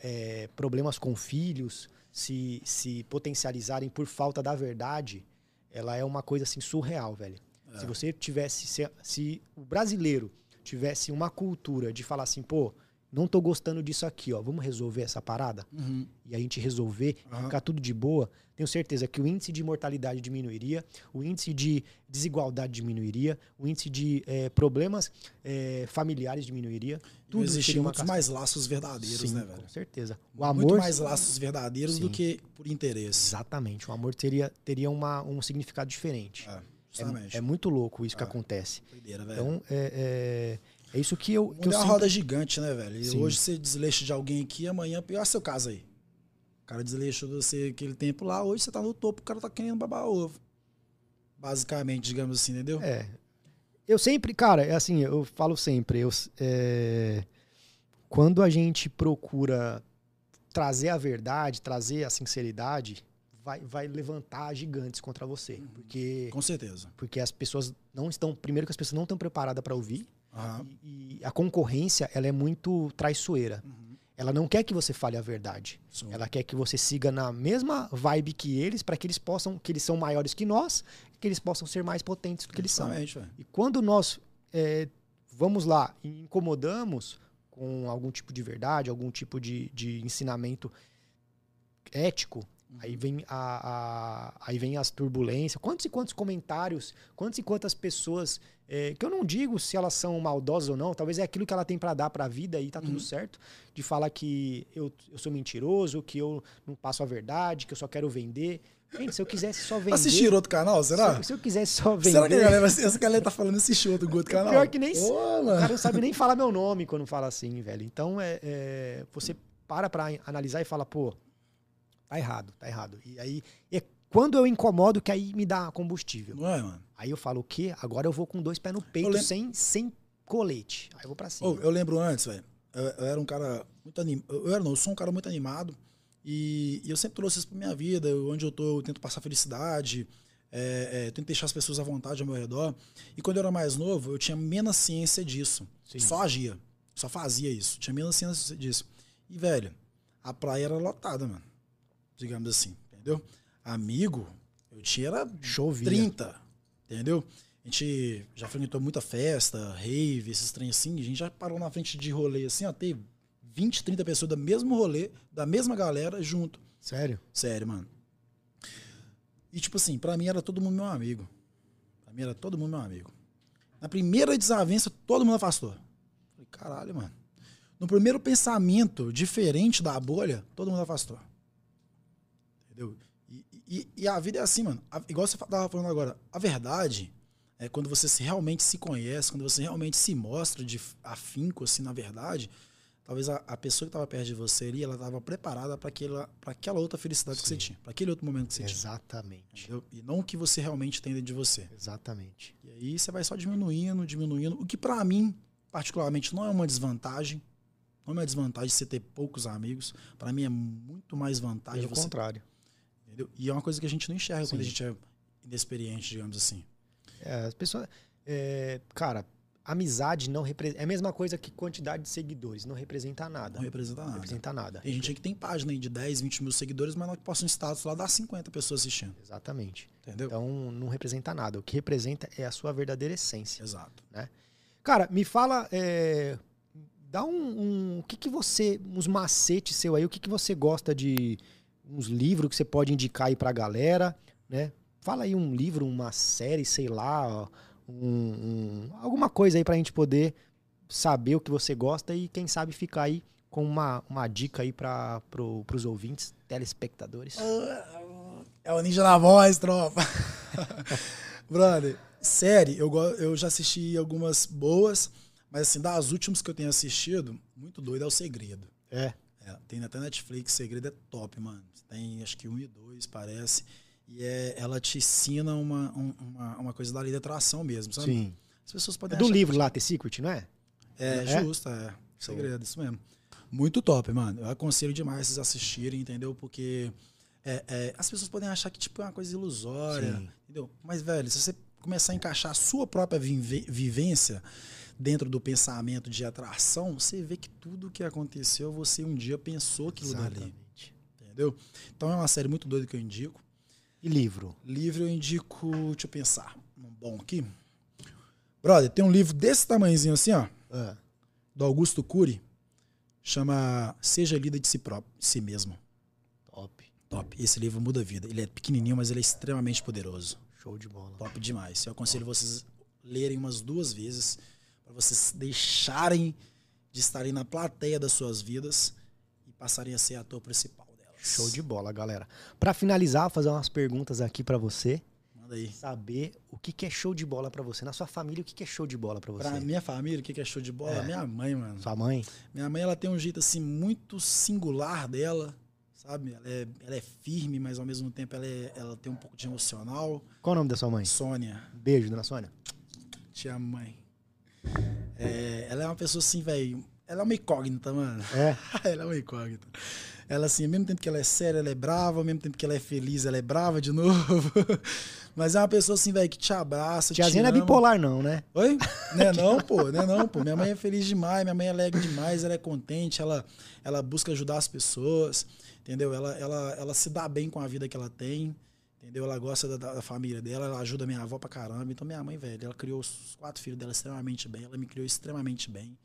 é, problemas com filhos se, se potencializarem por falta da verdade, ela é uma coisa assim surreal, velho. É. Se você tivesse, se, se o brasileiro tivesse uma cultura de falar assim, pô, não tô gostando disso aqui, ó, vamos resolver essa parada? Uhum. E a gente resolver, Aham. ficar tudo de boa, tenho certeza que o índice de mortalidade diminuiria, o índice de desigualdade diminuiria, o índice de eh, problemas eh, familiares diminuiria. Tudo uma muitos casca- mais laços verdadeiros, Sim, né, velho? com certeza. O Muito amor, mais laços verdadeiros do Sim. que por interesse. exatamente, o amor teria, teria uma, um significado diferente. É, É, é muito louco isso que É. acontece. Velho. Então, é, é, é isso que eu, que eu é uma sinto- roda gigante, né, velho? E hoje você desleixa de alguém aqui, amanhã, pior seu caso aí. O cara desleixou você aquele tempo lá, hoje você tá no topo, o cara tá querendo babar ovo. Basicamente, digamos assim, entendeu? É. Eu sempre, cara, é assim, eu falo sempre, eu, é, quando a gente procura trazer a verdade, trazer a sinceridade, vai, vai levantar gigantes contra você. Uhum. Porque, Com certeza. porque as pessoas não estão. Primeiro que as pessoas não estão preparadas para ouvir. Aham. E, e a concorrência, ela é muito traiçoeira. Uhum. Ela não quer que você fale a verdade. Sim. Ela quer que você siga na mesma vibe que eles, para que eles possam, que eles são maiores que nós, que eles possam ser mais potentes do que eles são. Velho. E quando nós é, vamos lá e incomodamos com algum tipo de verdade, algum tipo de, de ensinamento ético, aí vem a, a- aí vem as turbulências. Quantos e quantos comentários, quantas e quantas pessoas é, que eu não digo se elas são maldosas ou não, talvez é aquilo que ela tem para dar para a vida e tá tudo Uhum. certo, de falar que eu, eu sou mentiroso, que eu não passo a verdade, que eu só quero vender. Gente, se eu quisesse só vender, Assistiram outro canal, será? se, se eu quisesse só vender, Será que a galera, essa galera tá falando assistiu outro outro canal? Pior que nem O cara não sabe nem falar meu nome quando fala assim, velho. Então, é, é, você para pra analisar e fala, pô, tá errado, tá errado. E aí, é quando eu incomodo que aí me dá combustível. Não é, mano? Aí eu falo, o quê? Agora eu vou com dois pés no peito, lem- sem, sem colete. Aí eu vou pra cima. Eu lembro antes, velho. Eu, eu era um cara muito animado. Eu era, não, eu sou um cara muito animado. E, e eu sempre trouxe isso pra minha vida. Eu- onde eu tô, eu tento passar felicidade. É, é, tento deixar as pessoas à vontade ao meu redor. E quando eu era mais novo, eu tinha menos ciência disso. Sim. Só agia. Só fazia isso. Tinha menos ciência disso. E, velho, a praia era lotada, mano. Digamos assim, entendeu? Amigo, eu tinha era Chovia. 30, entendeu? A gente já frequentou muita festa, rave, esses trem assim. A gente já parou na frente de rolê assim, ó. Teve 20, 30 pessoas do mesmo rolê, da mesma galera, junto. Sério? Sério, mano. E tipo assim, pra mim era todo mundo meu amigo. Pra mim era todo mundo meu amigo. Na primeira desavença, todo mundo afastou. Falei, caralho, mano. No primeiro pensamento diferente da bolha, todo mundo afastou. Entendeu? E, e- e a vida é assim, mano. A- igual você tava falando agora, a verdade, É quando você se, realmente se conhece, quando você realmente se mostra de afinco, assim, na verdade, talvez a, a pessoa que estava perto de você ali, ela estava preparada para aquela, aquela outra felicidade Sim. que você tinha, para aquele outro momento que você Exatamente. tinha. Exatamente. E não o que você realmente tem dentro de você. Exatamente. E aí você vai só diminuindo, diminuindo, o que para mim, particularmente, não é uma desvantagem. Não é uma desvantagem você ter poucos amigos. Para mim é muito mais vantagem. Pelo você... contrário. Entendeu? E é uma coisa que a gente não enxerga Sim. quando a gente é inexperiente, digamos assim. É, as pessoas. É, cara, amizade não representa. É a mesma coisa que quantidade de seguidores. Não representa nada. Não representa nada. Não representa nada. Tem gente que tem página aí de 10, 20 mil seguidores, mas não que posta um status lá, dá 50 pessoas assistindo. Exatamente. Entendeu? Então não representa nada. O que representa é a sua verdadeira essência. Exato. Né? Cara, me fala. É, dá um, um. O que, que você. Uns macetes seu aí, o que, que você gosta de. Uns livros que você pode indicar aí pra galera, né? Fala aí um livro, uma série, sei lá, um, um, alguma coisa aí pra gente poder saber o que você gosta e quem sabe ficar aí com uma, uma dica aí para pro, pros ouvintes, telespectadores. É o ninja na voz, tropa. Brother, série, eu, eu já assisti algumas boas, mas assim, das últimas que eu tenho assistido, muito doido é o Segredo. É. é tem até Netflix, Segredo é top, mano. Tem acho que um e dois, parece. E é, ela te ensina uma, uma, uma coisa da lei da atração mesmo, sabe? Sim. As pessoas podem é do livro que... lá, The Secret, não é? É, é? justo, é. Segredo, isso mesmo. Muito top, mano. Eu aconselho demais vocês assistirem, entendeu? Porque é, é, as pessoas podem achar que tipo, é uma coisa ilusória, Sim. entendeu? Mas, velho, se você começar a encaixar a sua própria vivência dentro do pensamento de atração, você vê que tudo que aconteceu, você um dia pensou aquilo Exatamente. dali. Entendeu? Então é uma série muito doida que eu indico. E livro? Livro eu indico, deixa eu pensar, um bom aqui. Brother, tem um livro desse tamanhozinho assim, ó. É. Do Augusto Cury. Chama Seja Líder de Si Próprio, si mesmo. Top. Top. Esse livro muda a vida. Ele é pequenininho, mas ele é extremamente poderoso. Show de bola. Top demais. Eu aconselho Top. vocês lerem umas duas vezes para vocês deixarem de estarem na plateia das suas vidas e passarem a ser ator principal. Show de bola, galera. Para finalizar, vou fazer umas perguntas aqui para você. Manda aí. Saber o que, que é show de bola para você. Na sua família, o que, que é show de bola para você? Pra minha família, o que, que é show de bola? É. Minha mãe, mano. Sua mãe? Minha mãe, ela tem um jeito, assim, muito singular dela, sabe? Ela é, ela é firme, mas ao mesmo tempo ela, é, ela tem um pouco de emocional. Qual o nome da sua mãe? Sônia. Beijo, dona Sônia. Tia mãe. É, ela é uma pessoa assim, velho. Ela é uma incógnita, mano. É? ela é uma incógnita. Ela, assim, ao mesmo tempo que ela é séria, ela é brava, ao mesmo tempo que ela é feliz, ela é brava de novo. Mas é uma pessoa, assim, velho, que te abraça. Tiazinha não é bipolar, não, né? Oi? Não é não, pô, não é não, pô. Minha mãe é feliz demais, minha mãe é alegre demais, ela é contente, ela, ela busca ajudar as pessoas, entendeu? Ela, ela, ela se dá bem com a vida que ela tem. Entendeu? Ela gosta da, da, família dela, ela ajuda minha avó pra caramba. Então, minha mãe, velho, ela criou os quatro filhos dela extremamente bem. Ela me criou extremamente bem.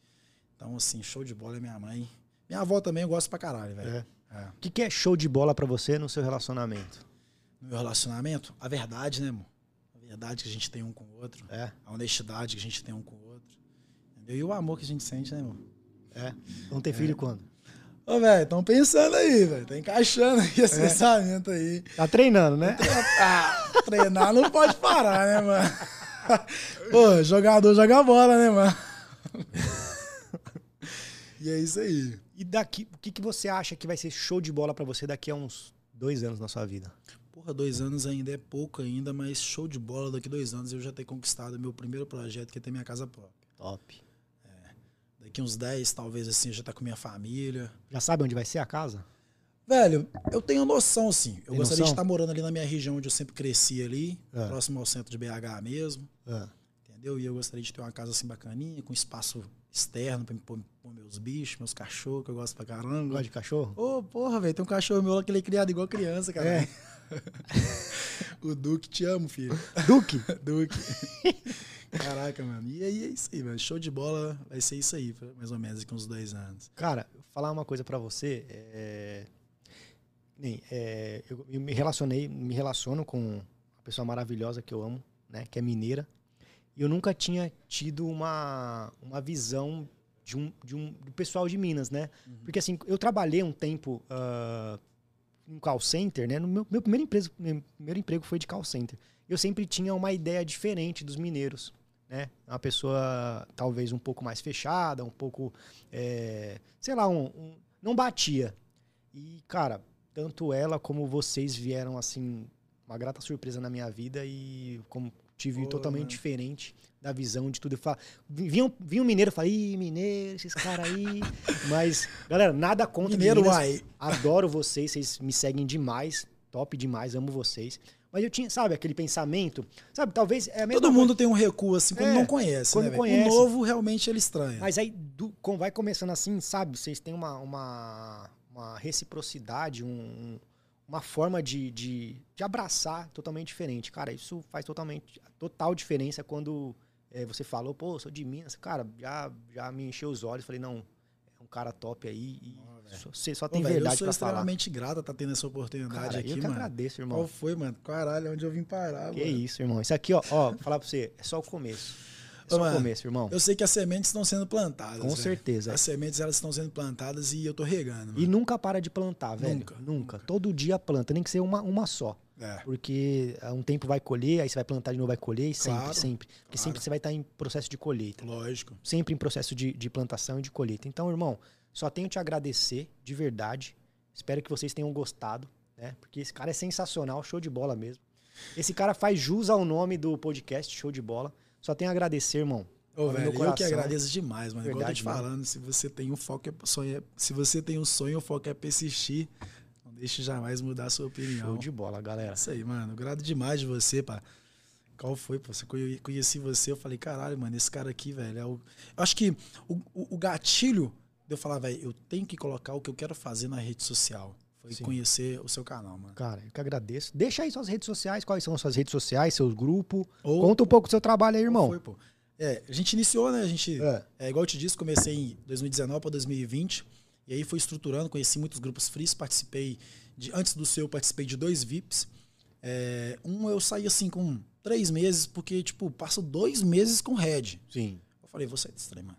Então, assim, show de bola é minha mãe. Minha avó também eu gosto pra caralho, velho. É. É. O que, que é show de bola para você no seu relacionamento? No meu relacionamento? A verdade, né, amor? A verdade que a gente tem um com o outro. É. A honestidade que a gente tem um com o outro. Entendeu? E o amor que a gente sente, né, amor? É. Vão ter é. filho quando? Ô, velho, estão pensando aí, velho. Tá encaixando aí esse é. pensamento aí. Tá treinando, né? Ah, treinar não pode parar, né, mano? Pô, jogador joga bola, né, mano? e é isso aí. E daqui, o que, que você acha que vai ser show de bola para você daqui a uns dois anos na sua vida? Porra, dois anos ainda é pouco ainda, mas show de bola daqui dois anos eu já ter conquistado meu primeiro projeto, que é ter minha casa própria. Top. Daqui uns dez, talvez assim, já tá com minha família. Já sabe onde vai ser a casa? Velho, eu tenho noção, sim. Eu Tem gostaria noção? de estar morando ali na minha região onde eu sempre cresci ali, é. próximo ao centro de BH mesmo. É. Entendeu? E eu gostaria de ter uma casa assim bacaninha, com espaço externo pra pôr, pôr meus bichos, meus cachorros, que eu gosto pra caramba. Gosta de cachorro? Ô, oh, porra, velho, tem um cachorro meu lá que ele é criado igual criança, cara. É. o Duque, te amo, filho. Duque? Duque. Caraca, mano. E aí é isso aí, mano. Show de bola vai ser isso aí, mais ou menos, daqui uns dois anos. Cara, vou falar uma coisa pra você. É... É, eu me relacionei, me relaciono com uma pessoa maravilhosa que eu amo, né? Que é mineira. E eu nunca tinha tido uma, uma visão de um, de um do pessoal de Minas, né? Uhum. Porque assim, eu trabalhei um tempo uh, em call center, né? No meu, meu primeiro emprego, meu primeiro emprego foi de call center. eu sempre tinha uma ideia diferente dos mineiros. Né? Uma pessoa talvez um pouco mais fechada, um pouco. É, sei lá, um, um, não batia. E, cara, tanto ela como vocês vieram assim, uma grata surpresa na minha vida e como tive totalmente mano. diferente da visão de tudo. Eu vinha, um, vinha um mineiro e falava, ih, mineiro, esses caras aí. Mas, galera, nada contra mineiro, Minas. Uai. Adoro vocês, vocês me seguem demais. Top demais, amo vocês. Mas eu tinha, sabe, aquele pensamento. Sabe, talvez é Todo coisa. mundo tem um recuo assim quando é, não conhece. Quando né, conhece. O novo realmente ele estranha. Mas aí do, vai começando assim, sabe? Vocês têm uma, uma, uma reciprocidade, um, uma forma de, de, de, abraçar totalmente diferente. Cara, isso faz totalmente total diferença quando é, você falou, pô, sou de Minas. Cara, já, já me encheu os olhos. Falei, não, é um cara top aí. E oh, você só tem Pô, verdade pra falar. Eu sou extremamente grata tá tendo essa oportunidade cara, aqui, eu que agradeço, irmão. Qual foi, mano? Caralho, onde eu vim parar, que mano. isso, irmão. Isso aqui, ó, ó, falar pra você, é só o começo. É só o começo, irmão. Eu sei que as sementes estão sendo plantadas. Com véio. certeza. As sementes elas estão sendo plantadas e eu tô regando. Mano. E nunca para de plantar, velho. Nunca. Nunca. Todo dia planta, nem que seja uma, uma só. É. Porque um tempo vai colher, aí você vai plantar de novo, vai colher, e sempre, claro, sempre. Porque claro. sempre você vai estar em processo de colheita. Lógico. Sempre em processo de, de plantação e de colheita. Então, irmão, só tenho te agradecer, de verdade. Espero que vocês tenham gostado, né? Porque esse cara é sensacional, show de bola mesmo. Esse cara faz jus ao nome do podcast, show de bola. Só tenho a agradecer, irmão. Ô, velho, eu que agradeço demais, mano. Verdade, Igual eu tô te falando, se você tem um foco, é sonho, é, se você tem um sonho, o foco é persistir. Não deixe jamais mudar a sua opinião. Show de bola, galera. Isso aí, mano. Grado demais de você, pá. Qual foi, pô? Você conheci você, eu falei, caralho, mano, esse cara aqui, velho, é o. Eu acho que o, o, o gatilho de eu falar, velho, eu tenho que colocar o que eu quero fazer na rede social. Foi Sim. conhecer o seu canal, mano. Cara, eu que agradeço. Deixa aí suas redes sociais, quais são as suas redes sociais, seus grupos. Ou, Conta um pouco do seu trabalho aí, irmão. Foi, pô. É, a gente iniciou, né? A gente, é. é igual eu te disse, comecei em 2019 para 2020. E aí foi estruturando, conheci muitos grupos frees, participei de, antes do seu, participei de dois VIPs. É, um eu saí assim com três meses, porque, tipo, passo dois meses com Red. Sim. Eu falei, vou sair desse trem, mano.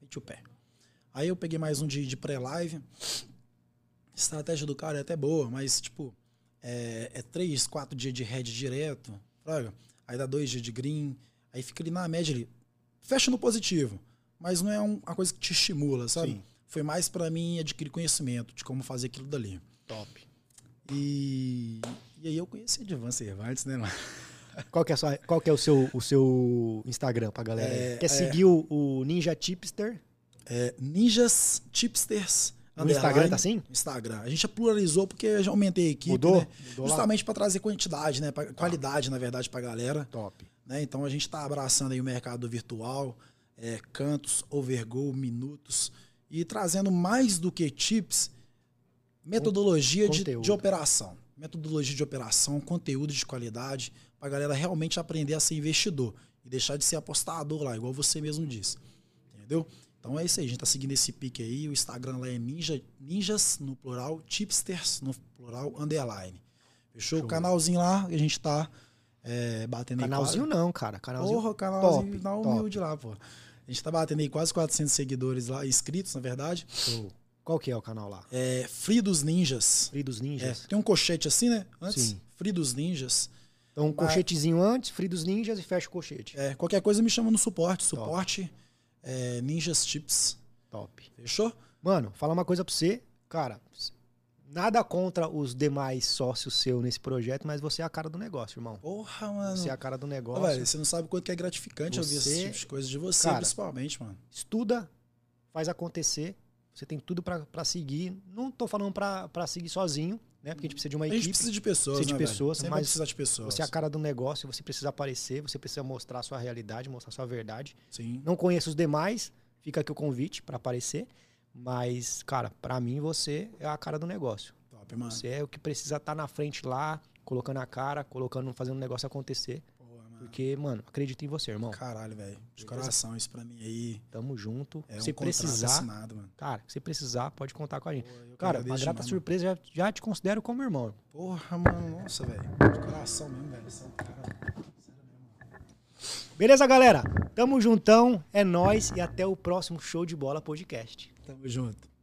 Meti o pé. Aí eu peguei mais um de, de pré-live. Estratégia do cara é até boa, mas, tipo, é, é três, quatro dias de Red direto. Fraga. Aí dá dois dias de green. Aí fica ali na média ali. Fecha no positivo. Mas não é um, uma coisa que te estimula, sabe? Sim. Foi mais para mim adquirir conhecimento de como fazer aquilo dali. Top. E, e aí eu conheci Edvan Cervantes, né, mano? Qual que é, sua, qual que é o, seu, o seu Instagram pra galera? É, Quer é, seguir o, o, Ninja Tipster? É, Ninjas Tipsters. No Instagram tá assim? Instagram. A gente pluralizou porque eu já aumentei a equipe, Mudou? né? Mudou Justamente para trazer quantidade, né? Pra, qualidade, na verdade, pra galera. Top. Né? Então a gente está abraçando aí o mercado virtual, é, cantos, overgo, minutos e trazendo mais do que tips, metodologia de, de, operação. Metodologia de operação, conteúdo de qualidade, para a galera realmente aprender a ser investidor e deixar de ser apostador lá, igual você mesmo disse. Entendeu? Então é isso aí, a gente tá seguindo esse pique aí. O Instagram lá é ninja, ninjas no plural, tipsters no plural, underline. Fechou? Show. O canalzinho lá, a gente tá é, batendo Canalzinho aí quase... não, cara. Canalzinho Porra, canalzinho top, dá humilde top. lá, pô. A gente tá batendo aí quase 400 seguidores lá, inscritos, na verdade. Show. Qual que é o canal lá? É Free dos Ninjas. Free dos Ninjas. É, tem um colchete assim, né? Antes. Sim. Free dos Ninjas. Então, um colchetezinho antes, Free dos Ninjas e fecha o colchete. É, qualquer coisa me chama no suporte. Suporte é, Ninjas Chips. Top. Fechou? Mano, falar uma coisa pra você. Cara, Nada contra os demais sócios seu nesse projeto, mas você é a cara do negócio, irmão. Porra, mano. Você é a cara do negócio. Velho, você não sabe quanto que é gratificante você, ouvir essas coisas de você, cara, principalmente, mano. Estuda, faz acontecer. Você tem tudo para seguir. Não tô falando para seguir sozinho, né? Porque a gente precisa de uma equipe. A gente precisa de pessoas, precisa né, de pessoas, mas precisa de pessoas. Você é a cara do negócio, você precisa aparecer, você precisa mostrar a sua realidade, mostrar a sua verdade. Sim. Não conheço os demais, fica aqui o convite para aparecer. Mas, cara, para mim você é a cara do negócio. Top, mano. Você é o que precisa estar tá na frente lá, colocando a cara, colocando, fazendo o negócio acontecer. Mano. Porque, mano, acredito em você, irmão. Caralho, velho. De coração, isso pra mim aí. Tamo junto. É se um precisar. Assinado, mano. Cara, se precisar, pode contar com a gente. Porra, cara, uma grata demais, surpresa, já, já, te considero como irmão. Porra, mano. Nossa, velho. De coração mesmo, velho. Você é um cara. Beleza, galera? Tamo juntão, é nós e até o próximo Show de Bola Podcast. Tamo junto.